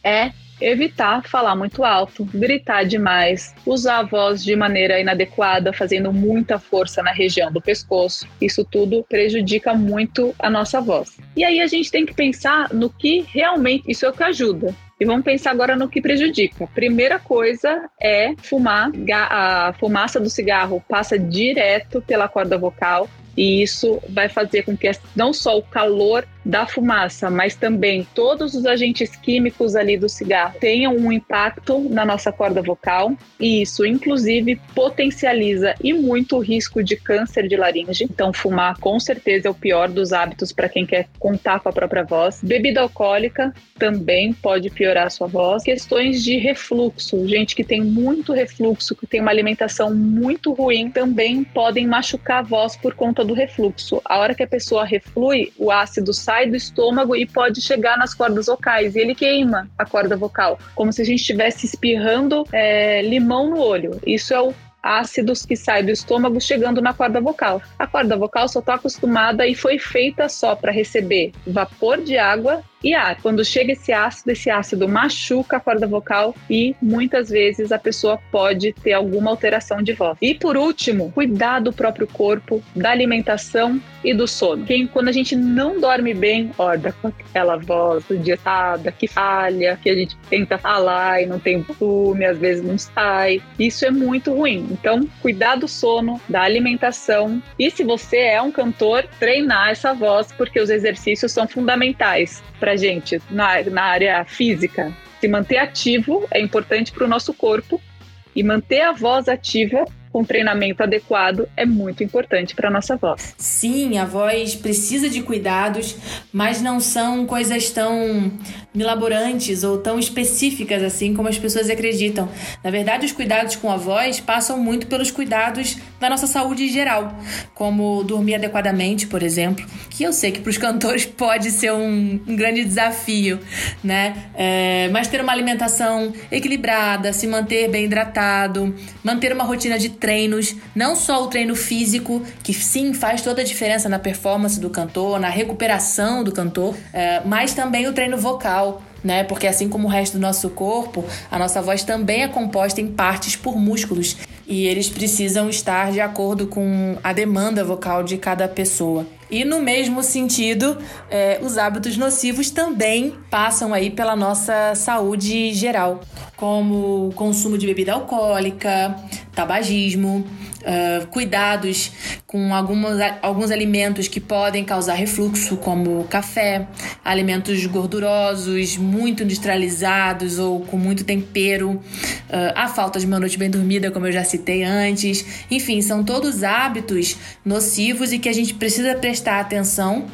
é evitar falar muito alto, gritar demais, usar a voz de maneira inadequada, fazendo muita força na região do pescoço. Isso tudo prejudica muito a nossa voz. E aí a gente tem que pensar no que realmente isso é o que ajuda. E vamos pensar agora no que prejudica. Primeira coisa é fumar. A fumaça do cigarro passa direto pela corda vocal e isso vai fazer com que não só o calor da fumaça, mas também todos os agentes químicos ali do cigarro tenham um impacto na nossa corda vocal e isso inclusive potencializa e muito o risco de câncer de laringe. Então fumar com certeza é o pior dos hábitos para quem quer contar com a própria voz. Bebida alcoólica também pode piorar a sua voz. Questões de refluxo, gente que tem muito refluxo, que tem uma alimentação muito ruim, também podem machucar a voz por conta do refluxo. A hora que a pessoa reflui, o ácido sai do estômago e pode chegar nas cordas vocais e ele queima a corda vocal, como se a gente estivesse espirrando é, limão no olho. Isso é o ácidos que saem do estômago chegando na corda vocal. A corda vocal só está acostumada e foi feita só para receber vapor de água e ar. Quando chega esse ácido, esse ácido machuca a corda vocal e muitas vezes a pessoa pode ter alguma alteração de voz. E por último, cuidar do próprio corpo, da alimentação e do sono. Quem, quando a gente não dorme bem, olha, com aquela voz dietada que falha, que a gente tenta falar e não tem volume, às vezes não sai. Isso é muito ruim. Então, cuidar do sono, da alimentação e se você é um cantor, treinar essa voz porque os exercícios são fundamentais para gente na, na área física. Se manter ativo é importante para o nosso corpo e manter a voz ativa com treinamento adequado é muito importante para nossa voz. Sim, a voz precisa de cuidados, mas não são coisas tão milaborantes ou tão específicas assim como as pessoas acreditam. Na verdade, os cuidados com a voz passam muito pelos cuidados da nossa saúde geral, como dormir adequadamente, por exemplo, que eu sei que para os cantores pode ser um, um grande desafio, né? É, mas ter uma alimentação equilibrada, se manter bem hidratado, manter uma rotina de treinos, não só o treino físico, que sim faz toda a diferença na performance do cantor, na recuperação do cantor, é, mas também o treino vocal né? Porque assim como o resto do nosso corpo, a nossa voz também é composta em partes por músculos e eles precisam estar de acordo com a demanda vocal de cada pessoa. E no mesmo sentido, é, os hábitos nocivos também passam aí pela nossa saúde geral, como consumo de bebida alcoólica, tabagismo, uh, cuidados com algumas, alguns alimentos que podem causar refluxo, como café, alimentos gordurosos, muito industrializados ou com muito tempero, uh, a falta de uma noite bem dormida, como eu já citei antes. Enfim, são todos hábitos nocivos e que a gente precisa prestar atenção.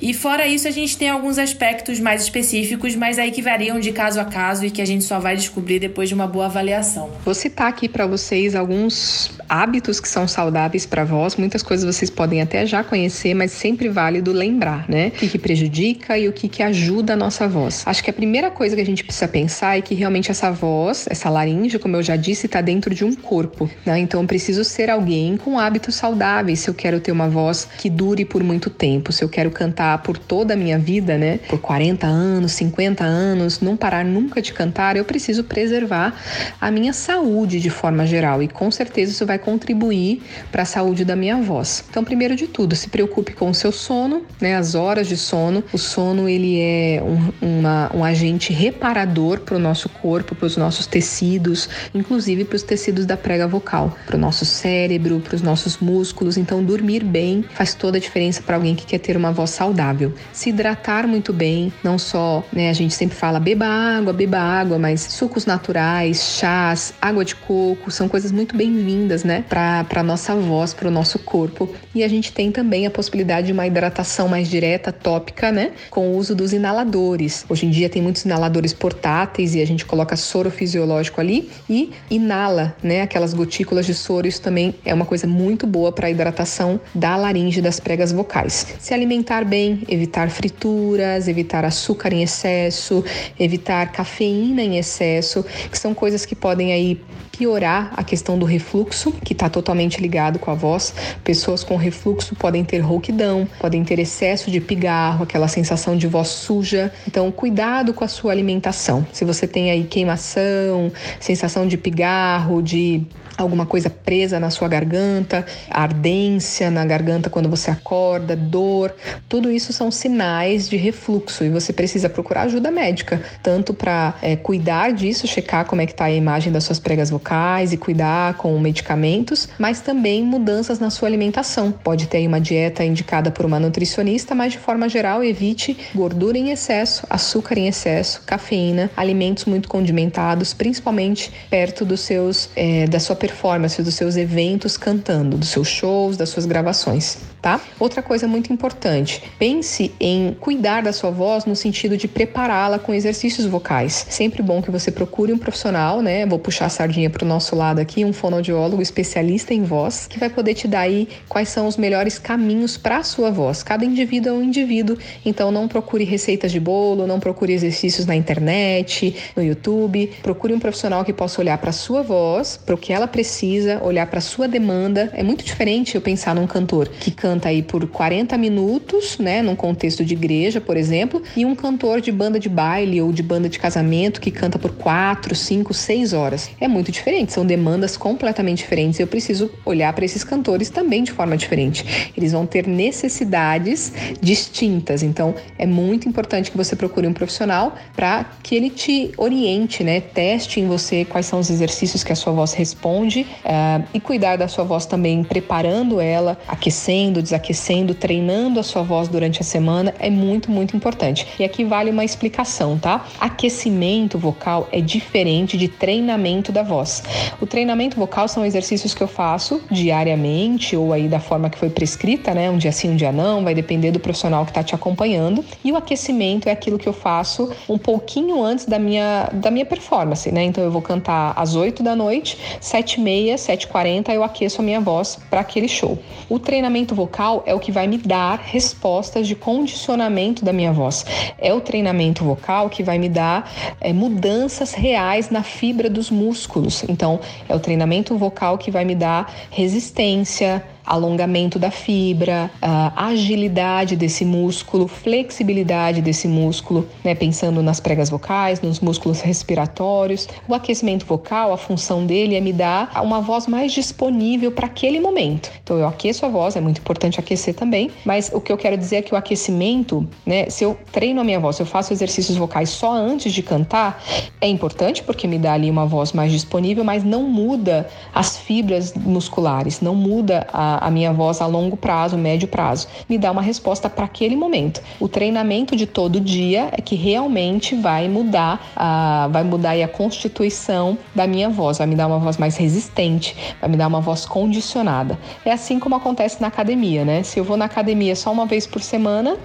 E fora isso, a gente tem alguns aspectos mais específicos, mas aí que variam de caso a caso e que a gente só vai descobrir depois de uma boa avaliação. Vou citar aqui para vocês alguns hábitos que são saudáveis para vós. Muitas coisas vocês podem até já conhecer, mas sempre válido lembrar, né? O que, que prejudica e o que, que ajuda a nossa voz. Acho que a primeira coisa que a gente precisa pensar é que realmente essa voz, essa laringe, como eu já disse, está dentro de um corpo, né? Então eu preciso ser alguém com hábitos saudáveis se eu quero ter uma voz que dure por muito tempo, se eu quero cantar por toda a minha vida, né? Por 40 anos, 50 anos, não parar nunca de cantar, eu preciso preservar a minha saúde de forma geral e com certeza isso vai contribuir para a saúde da minha voz. Então, primeiro de tudo, se preocupe com o seu sono, né? As horas de sono. O sono ele é um, uma, um agente reparador para o nosso corpo, para os nossos tecidos, inclusive para os tecidos da prega vocal, para o nosso cérebro, para os nossos músculos. Então, dormir bem faz toda a diferença para alguém que quer ter uma voz saudável. Se hidratar muito bem, não só, né? A gente sempre fala beba água, beba água, mas sucos naturais, chás, água de coco, são coisas muito bem-vindas, né, para nossa voz, para o nosso corpo. E a gente tem também a possibilidade de uma hidratação mais direta, tópica, né, com o uso dos inaladores. Hoje em dia tem muitos inaladores portáteis e a gente coloca soro fisiológico ali e inala, né, aquelas gotículas de soro. Isso também é uma coisa muito boa para a hidratação da laringe das pregas vocais. Se alimentar bem, evitar frituras, evitar açúcar em excesso, evitar cafeína em excesso, que são coisas que podem aí piorar a questão do refluxo, que está totalmente ligado com a voz. Pessoas com refluxo podem ter rouquidão, podem ter excesso de pigarro, aquela sensação de voz suja. Então, cuidado com a sua alimentação. Se você tem aí queimação, sensação de pigarro, de alguma coisa presa na sua garganta, ardência na garganta quando você acorda, dor, tudo isso são sinais de refluxo e você precisa procurar ajuda médica, tanto para é, cuidar disso, checar como é que está a imagem das suas pregas vocais e cuidar com medicamentos, mas também mudanças na sua alimentação. Pode ter uma dieta indicada por uma nutricionista, mas de forma geral evite gordura em excesso, açúcar em excesso, cafeína, alimentos muito condimentados, principalmente perto dos seus é, da sua performance, dos seus eventos cantando, dos seus shows, das suas gravações, tá? Outra coisa muito importante, pense em cuidar da sua voz no sentido de prepará-la com exercícios vocais. Sempre bom que você procure um profissional, né? Vou puxar a sardinha para o nosso lado aqui, um fonoaudiólogo especialista em voz, que vai poder te dar aí quais são os melhores caminhos para a sua voz. Cada indivíduo é um indivíduo, então não procure receitas de bolo, não procure exercícios na internet, no YouTube. Procure um profissional que possa olhar para a sua voz, para o que ela precisa, olhar para sua demanda. É muito diferente eu pensar num cantor que canta aí por 40 minutos, né, num contexto de igreja, por exemplo, e um cantor de banda de baile ou de banda de casamento que canta por 4, 5, 6 horas. É muito diferente, são demandas completamente diferentes. Eu preciso olhar para esses cantores também de forma diferente. Eles vão ter necessidades distintas. Então, é muito importante que você procure um profissional para que ele te oriente, né, teste em você quais são os exercícios que a sua voz responde uh, e cuidar da sua voz também, preparando ela, aquecendo, desaquecendo, treinando a sua voz durante a semana é muito, muito importante. E aqui vale uma explicação, tá? Aquecimento vocal é diferente de treinamento da voz. O treinamento vocal são exercícios que eu faço diariamente ou aí da forma que foi prescrita, né? Um dia sim, um dia não, vai depender do profissional que está te acompanhando. E o aquecimento é aquilo que eu faço um pouquinho antes da minha, da minha performance, né? Então eu vou cantar às 8 da noite, 7 7h30, 7h40 eu aqueço a minha voz para aquele show. O treinamento vocal é o que vai me dar respostas de condicionamento da minha voz. É o treinamento vocal que vai me dar é, mudanças reais na fibra dos músculos. Então, é o treinamento vocal que vai me dar resistência, alongamento da fibra, agilidade desse músculo, flexibilidade desse músculo, né? Pensando nas pregas vocais, nos músculos respiratórios. O aquecimento vocal, a função dele é me dar uma voz mais disponível para aquele momento. Então eu aqueço a voz, é muito importante aquecer também, mas o que eu quero dizer é que o aquecimento, né? Se eu treino a minha voz, se eu faço exercícios vocais só antes de cantar, é importante porque me dá ali uma voz mais disponível, mas não muda as fibras musculares, não muda a, a minha voz a longo prazo, médio prazo. Me dá uma resposta para aquele momento. O treinamento de todo dia é que realmente vai mudar, a, vai mudar a constituição da minha voz, vai me dar uma voz mais resistente, vai me dar uma voz condicionada. É assim como acontece na academia, né? Se eu vou na academia só uma vez por semana,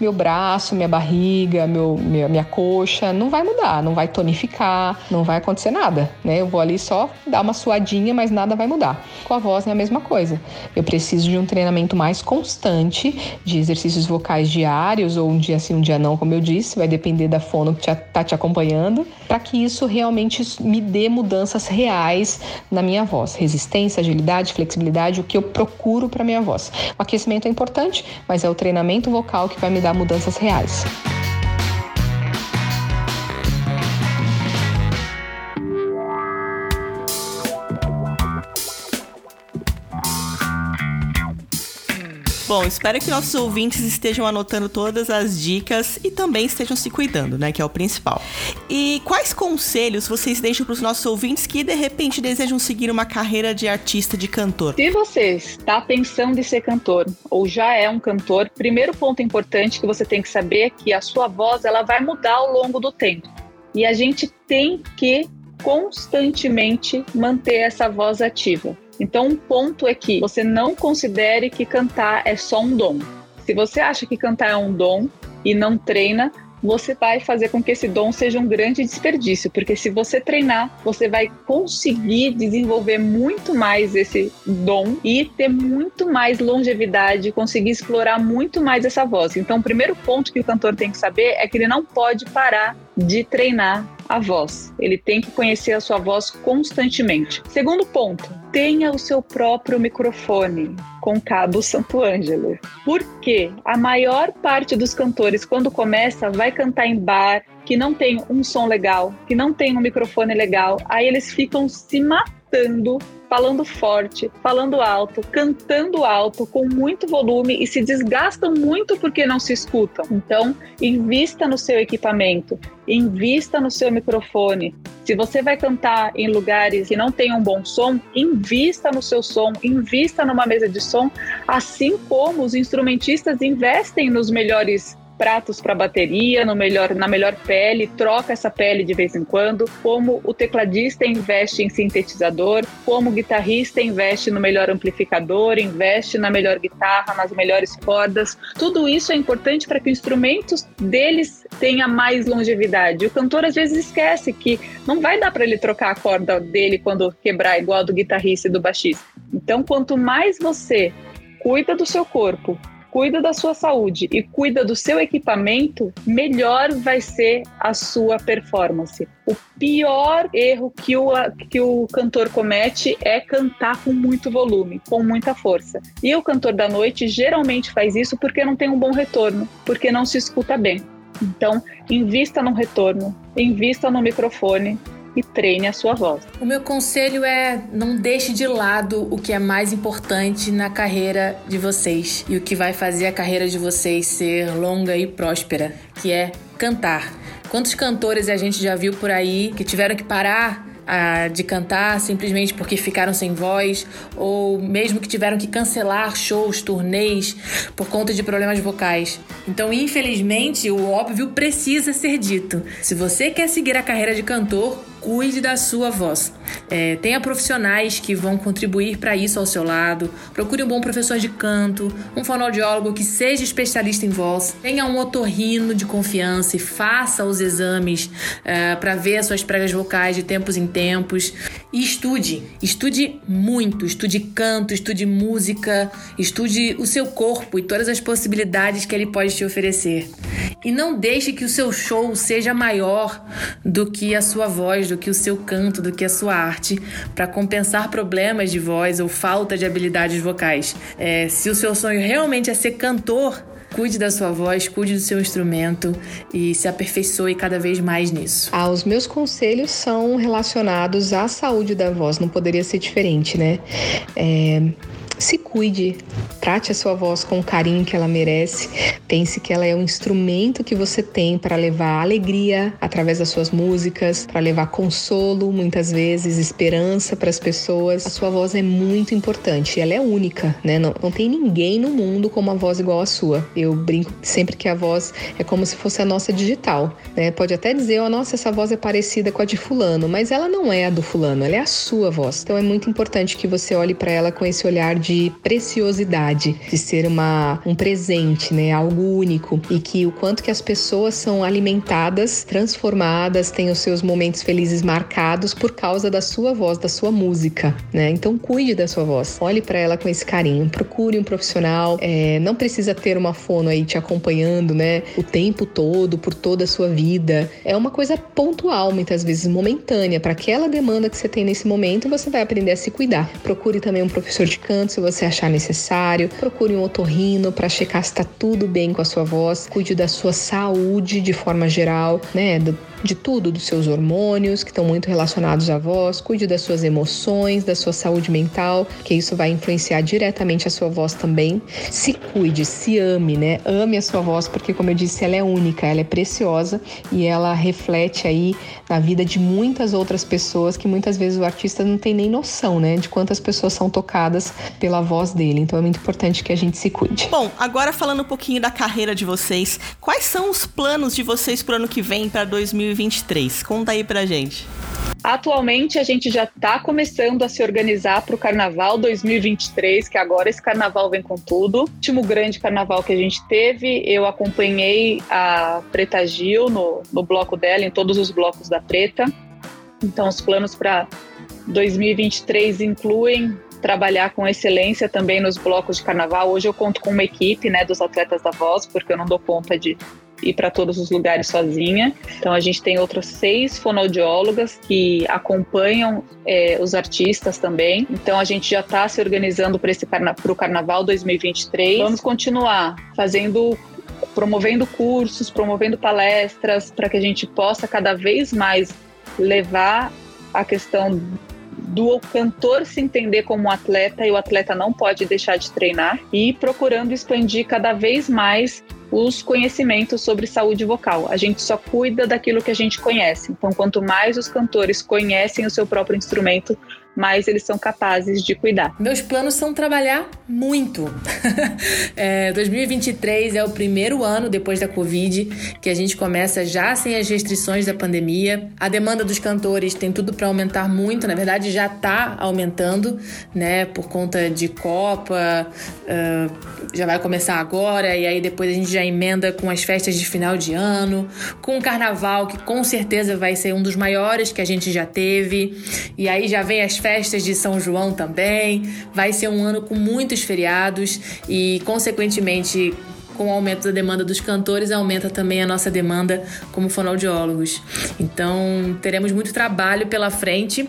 meu braço, minha barriga, meu, minha, minha coxa não vai mudar, não vai tonificar, não vai acontecer nada, né? Eu vou ali só dar uma suadinha, mas nada vai mudar. Com a voz é a mesma coisa. Eu preciso de um treinamento mais constante, de exercícios vocais diários, ou um dia sim, um dia não, como eu disse, vai depender da fono que está te acompanhando, para que isso realmente me dê mudanças reais na minha voz. Resistência, agilidade, flexibilidade, o que eu procuro para minha voz. O aquecimento é importante, mas é o treinamento vocal que vai me dar mudanças reais. Bom, espero que nossos ouvintes estejam anotando todas as dicas e também estejam se cuidando, né? Que é o principal. E quais conselhos vocês deixam para os nossos ouvintes que de repente desejam seguir uma carreira de artista, de cantor? Se você está pensando em ser cantor ou já é um cantor, primeiro ponto importante que você tem que saber é que a sua voz ela vai mudar ao longo do tempo. E a gente tem que constantemente manter essa voz ativa. Então, um ponto é que você não considere que cantar é só um dom. Se você acha que cantar é um dom e não treina, você vai fazer com que esse dom seja um grande desperdício, porque se você treinar, você vai conseguir desenvolver muito mais esse dom e ter muito mais longevidade, conseguir explorar muito mais essa voz. Então, o primeiro ponto que o cantor tem que saber é que ele não pode parar de treinar a voz. Ele tem que conhecer a sua voz constantemente. Segundo ponto, tenha o seu próprio microfone com cabo Santo Ângelo. Porque a maior parte dos cantores, quando começa, vai cantar em bar, que não tem um som legal, que não tem um microfone legal, aí eles ficam se matando falando forte, falando alto, cantando alto, com muito volume e se desgastam muito porque não se escutam. Então, invista no seu equipamento, invista no seu microfone. Se você vai cantar em lugares que não tenham um bom som, invista no seu som, invista numa mesa de som, assim como os instrumentistas investem nos melhores pratos para bateria, no melhor, na melhor pele, troca essa pele de vez em quando, como o tecladista investe em sintetizador, como o guitarrista investe no melhor amplificador, investe na melhor guitarra, nas melhores cordas. Tudo isso é importante para que o instrumento deles tenha mais longevidade. O cantor às vezes esquece que não vai dar para ele trocar a corda dele quando quebrar igual do guitarrista e do baixista. Então, quanto mais você cuida do seu corpo, cuida da sua saúde e cuida do seu equipamento, melhor vai ser a sua performance. O pior erro que o, que o cantor comete é cantar com muito volume, com muita força. E o cantor da noite geralmente faz isso porque não tem um bom retorno, porque não se escuta bem. Então, invista no retorno, invista no microfone, e treine a sua voz. O meu conselho é não deixe de lado o que é mais importante na carreira de vocês e o que vai fazer a carreira de vocês ser longa e próspera, que é cantar. Quantos cantores a gente já viu por aí que tiveram que parar a, de cantar simplesmente porque ficaram sem voz, ou mesmo que tiveram que cancelar shows, turnês por conta de problemas vocais. Então, infelizmente, o óbvio precisa ser dito. Se você quer seguir a carreira de cantor, cuide da sua voz. É, tenha profissionais que vão contribuir para isso ao seu lado. Procure um bom professor de canto, um fonoaudiólogo que seja especialista em voz. Tenha um otorrino de confiança e faça os exames é, para ver as suas pregas vocais de tempos em tempos. E estude, estude muito, estude canto, estude música, estude o seu corpo e todas as possibilidades que ele pode te oferecer. E não deixe que o seu show seja maior do que a sua voz, do que o seu canto, do que a sua arte, para compensar problemas de voz ou falta de habilidades vocais. É, se o seu sonho realmente é ser cantor, Cuide da sua voz, cuide do seu instrumento e se aperfeiçoe cada vez mais nisso. Ah, os meus conselhos são relacionados à saúde da voz, não poderia ser diferente, né? É, se cuide, trate a sua voz com o carinho que ela merece. Pense que ela é um instrumento que você tem para levar alegria através das suas músicas, para levar consolo, muitas vezes, esperança para as pessoas. A sua voz é muito importante, ela é única, né? Não, não tem ninguém no mundo com uma voz igual à sua. Eu brinco sempre que a voz é como se fosse a nossa digital, né? Pode até dizer, oh, nossa, essa voz é parecida com a de fulano, mas ela não é a do fulano, ela é a sua voz. Então é muito importante que você olhe para ela com esse olhar de preciosidade, de ser uma, um presente, né? Algo único e que o quanto que as pessoas são alimentadas, transformadas, têm os seus momentos felizes marcados por causa da sua voz, da sua música, né? Então cuide da sua voz, olhe para ela com esse carinho, procure um profissional, é, não precisa ter uma fono aí te acompanhando, né? O tempo todo, por toda a sua vida. É uma coisa pontual, muitas vezes momentânea, para aquela demanda que você tem nesse momento, você vai aprender a se cuidar. Procure também um professor de canto se você achar necessário. Procure um otorrino para checar se está tudo bem com a sua voz. Cuide da sua saúde de forma geral, né? Do, de tudo, dos seus hormônios, que estão muito relacionados à voz, cuide das suas emoções, da sua saúde mental, que isso vai influenciar diretamente a sua voz também. Se cuide, se ame, né? Ame a sua voz, porque, como eu disse, ela é única, ela é preciosa e ela reflete aí na vida de muitas outras pessoas que muitas vezes o artista não tem nem noção, né? De quantas pessoas são tocadas pela voz dele. Então é muito importante que a gente se cuide. Bom, agora falando um pouquinho da carreira de vocês, quais são os planos de vocês para o ano que vem, para 2020? 2023. Conta aí pra gente. Atualmente a gente já está começando a se organizar para o Carnaval 2023, que agora esse Carnaval vem com tudo. O último grande Carnaval que a gente teve, eu acompanhei a Preta Gil no, no bloco dela, em todos os blocos da Preta. Então os planos para 2023 incluem trabalhar com excelência também nos blocos de carnaval. Hoje eu conto com uma equipe, né, dos atletas da voz, porque eu não dou conta de ir para todos os lugares sozinha. Então a gente tem outras seis fonoaudiólogas que acompanham é, os artistas também. Então a gente já está se organizando para esse carna o Carnaval 2023. Vamos continuar fazendo promovendo cursos, promovendo palestras para que a gente possa cada vez mais levar a questão do cantor se entender como atleta e o atleta não pode deixar de treinar e procurando expandir cada vez mais os conhecimentos sobre saúde vocal. A gente só cuida daquilo que a gente conhece. Então, quanto mais os cantores conhecem o seu próprio instrumento, mais eles são capazes de cuidar. Meus planos são trabalhar muito. é, 2023 é o primeiro ano depois da Covid que a gente começa já sem as restrições da pandemia. A demanda dos cantores tem tudo para aumentar muito, na verdade já está aumentando, né? Por conta de Copa, uh, já vai começar agora e aí depois a gente já emenda com as festas de final de ano, com o Carnaval que com certeza vai ser um dos maiores que a gente já teve e aí já vem as festas de São João também. Vai ser um ano com muitos feriados e, consequentemente, com o aumento da demanda dos cantores, aumenta também a nossa demanda como fonoaudiólogos. Então, teremos muito trabalho pela frente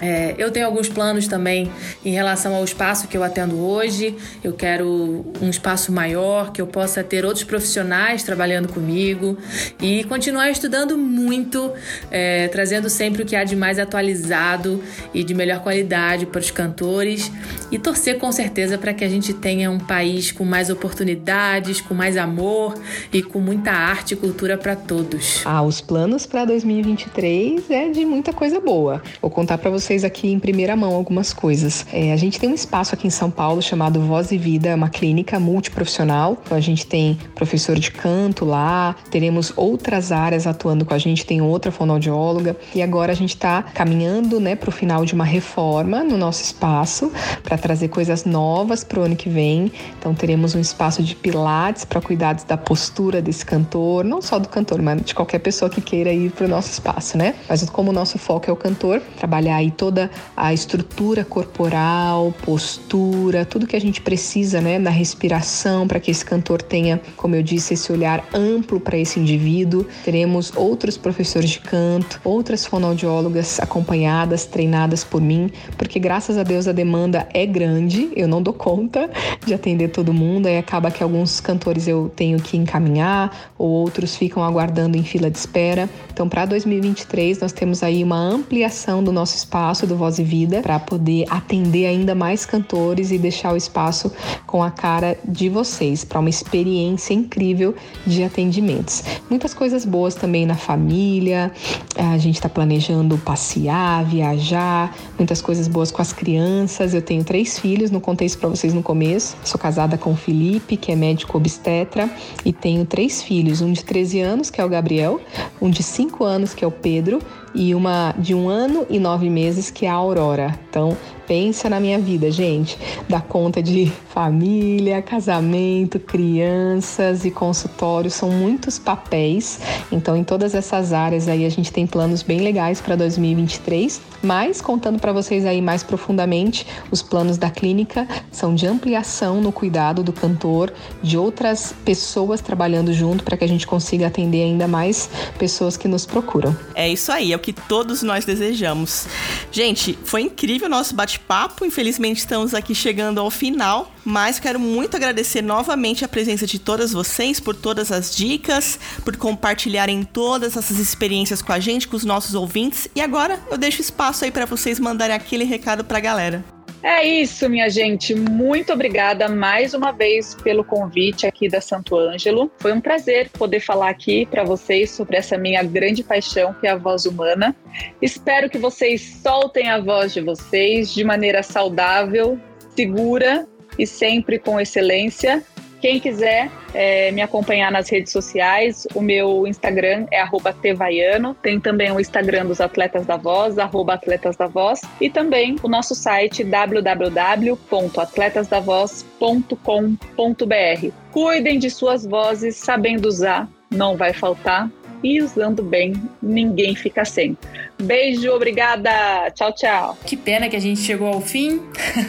é, eu tenho alguns planos também em relação ao espaço que eu atendo hoje. Eu quero um espaço maior, que eu possa ter outros profissionais trabalhando comigo e continuar estudando muito, é, trazendo sempre o que há de mais atualizado e de melhor qualidade para os cantores e torcer com certeza para que a gente tenha um país com mais oportunidades, com mais amor e com muita arte e cultura para todos. Ah, os planos para 2023 é de muita coisa boa. Vou contar para vocês vocês aqui em primeira mão algumas coisas. É, a gente tem um espaço aqui em São Paulo chamado Voz e Vida, uma clínica multiprofissional. Então a gente tem professor de canto lá, teremos outras áreas atuando com a gente, tem outra fonoaudióloga e agora a gente está caminhando, né, para o final de uma reforma no nosso espaço para trazer coisas novas para o ano que vem. Então teremos um espaço de pilates para cuidados da postura desse cantor, não só do cantor, mas de qualquer pessoa que queira ir para o nosso espaço, né? Mas como o nosso foco é o cantor, trabalhar aí toda a estrutura corporal, postura, tudo que a gente precisa, né, da respiração para que esse cantor tenha, como eu disse, esse olhar amplo para esse indivíduo. Teremos outros professores de canto, outras fonoaudiólogas acompanhadas, treinadas por mim, porque graças a Deus a demanda é grande, eu não dou conta de atender todo mundo, aí acaba que alguns cantores eu tenho que encaminhar ou outros ficam aguardando em fila de espera. Então, para 2023, nós temos aí uma ampliação do nosso espaço do Voz e Vida para poder atender ainda mais cantores e deixar o espaço com a cara de vocês para uma experiência incrível de atendimentos. Muitas coisas boas também na família, a gente está planejando passear, viajar, muitas coisas boas com as crianças. Eu tenho três filhos, não contei isso para vocês no começo. Sou casada com o Felipe, que é médico obstetra, e tenho três filhos: um de 13 anos, que é o Gabriel, um de 5 anos, que é o Pedro, e uma de um ano e nove meses, que é a Aurora. Então, pensa na minha vida, gente. Dá conta de família, casamento, crianças e consultório, são muitos papéis. Então, em todas essas áreas aí, a gente tem planos bem legais para 2023. Mas, contando para vocês aí mais profundamente, os planos da clínica são de ampliação no cuidado do cantor, de outras pessoas trabalhando junto para que a gente consiga atender ainda mais pessoas que nos procuram. É isso aí, é o que todos nós desejamos. Gente, foi incrível o nosso bate bate-papo. Infelizmente, estamos aqui chegando ao final, mas quero muito agradecer novamente a presença de todas vocês por todas as dicas, por compartilharem todas essas experiências com a gente, com os nossos ouvintes. E agora eu deixo espaço aí para vocês mandarem aquele recado para a galera. É isso, minha gente. Muito obrigada mais uma vez pelo convite aqui da Santo Ângelo. Foi um prazer poder falar aqui para vocês sobre essa minha grande paixão, que é a voz humana. Espero que vocês soltem a voz de vocês de maneira saudável, segura e sempre com excelência. Quem quiser é, me acompanhar nas redes sociais, o meu Instagram é tevaiano, tem também o Instagram dos Atletas da Voz, Atletas da Voz, e também o nosso site www.atletasdavoz.com.br. Cuidem de suas vozes, sabendo usar, não vai faltar, e usando bem, ninguém fica sem. Beijo, obrigada. Tchau, tchau. Que pena que a gente chegou ao fim,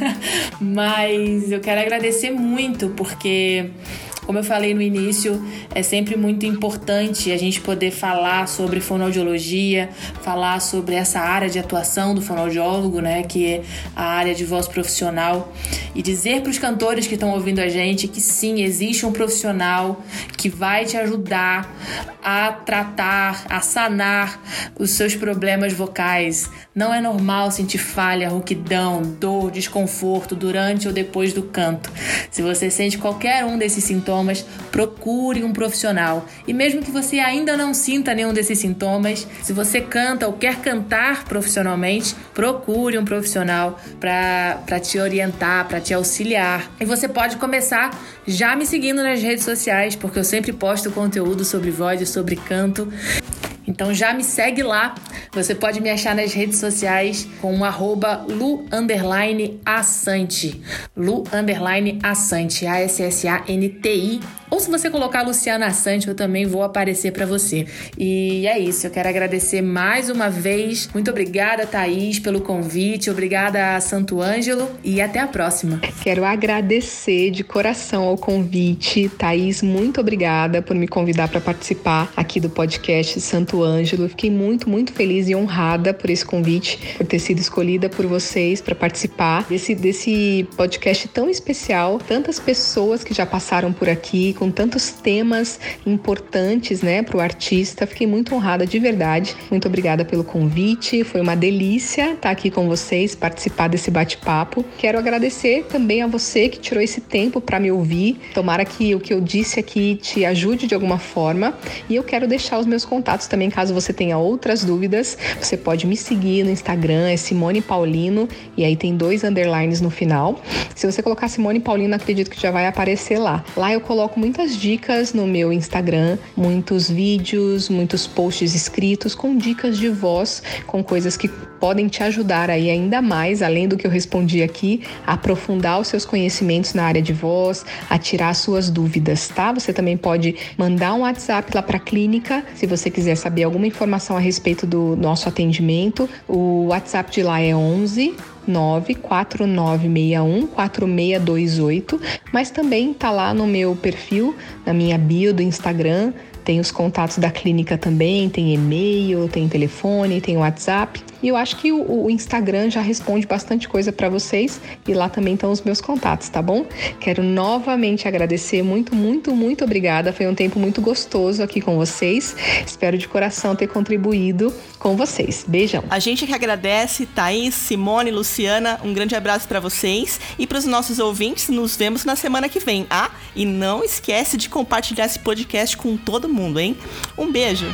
mas eu quero agradecer muito porque como eu falei no início, é sempre muito importante a gente poder falar sobre fonoaudiologia, falar sobre essa área de atuação do fonoaudiólogo, né, que é a área de voz profissional, e dizer para os cantores que estão ouvindo a gente que sim, existe um profissional que vai te ajudar a tratar, a sanar os seus problemas vocais. Não é normal sentir falha, rouquidão, dor, desconforto durante ou depois do canto. Se você sente qualquer um desses sintomas, sintomas, procure um profissional. E mesmo que você ainda não sinta nenhum desses sintomas, se você canta ou quer cantar profissionalmente, procure um profissional para te orientar, para te auxiliar. E você pode começar já me seguindo nas redes sociais, porque eu sempre posto conteúdo sobre voz e sobre canto. Então já me segue lá. Você pode me achar nas redes sociais com o arroba Lu Assante. Lu Assante. A-S-S-A-N-T-I ou se você colocar Luciana Assante, eu também vou aparecer para você. E é isso, eu quero agradecer mais uma vez. Muito obrigada, Thaís, pelo convite. Obrigada Santo Ângelo e até a próxima. Quero agradecer de coração ao convite. Thaís, muito obrigada por me convidar para participar aqui do podcast Santo Ângelo. fiquei muito, muito feliz e honrada por esse convite, por ter sido escolhida por vocês para participar desse, desse podcast tão especial. Tantas pessoas que já passaram por aqui com tantos temas importantes, né, para o artista. Fiquei muito honrada de verdade. Muito obrigada pelo convite. Foi uma delícia estar aqui com vocês, participar desse bate-papo. Quero agradecer também a você que tirou esse tempo para me ouvir. Tomara que o que eu disse aqui te ajude de alguma forma. E eu quero deixar os meus contatos também, caso você tenha outras dúvidas. Você pode me seguir no Instagram, é Simone Paulino, e aí tem dois underlines no final. Se você colocar Simone Paulino, acredito que já vai aparecer lá. Lá eu coloco muito muitas dicas no meu Instagram, muitos vídeos, muitos posts escritos com dicas de voz, com coisas que podem te ajudar aí ainda mais, além do que eu respondi aqui, a aprofundar os seus conhecimentos na área de voz, a tirar suas dúvidas, tá? Você também pode mandar um WhatsApp lá para a clínica, se você quiser saber alguma informação a respeito do nosso atendimento. O WhatsApp de lá é 11 94961 4628, mas também tá lá no meu perfil, na minha bio do Instagram, tem os contatos da clínica também, tem e-mail, tem telefone, tem WhatsApp. E eu acho que o, o Instagram já responde bastante coisa para vocês e lá também estão os meus contatos, tá bom? Quero novamente agradecer muito, muito, muito obrigada. Foi um tempo muito gostoso aqui com vocês. Espero de coração ter contribuído com vocês. Beijão. A gente que agradece, Thaís, Simone, Luciana, um grande abraço para vocês e para os nossos ouvintes. Nos vemos na semana que vem. Ah, e não esquece de compartilhar esse podcast com todo mundo, hein? Um beijo.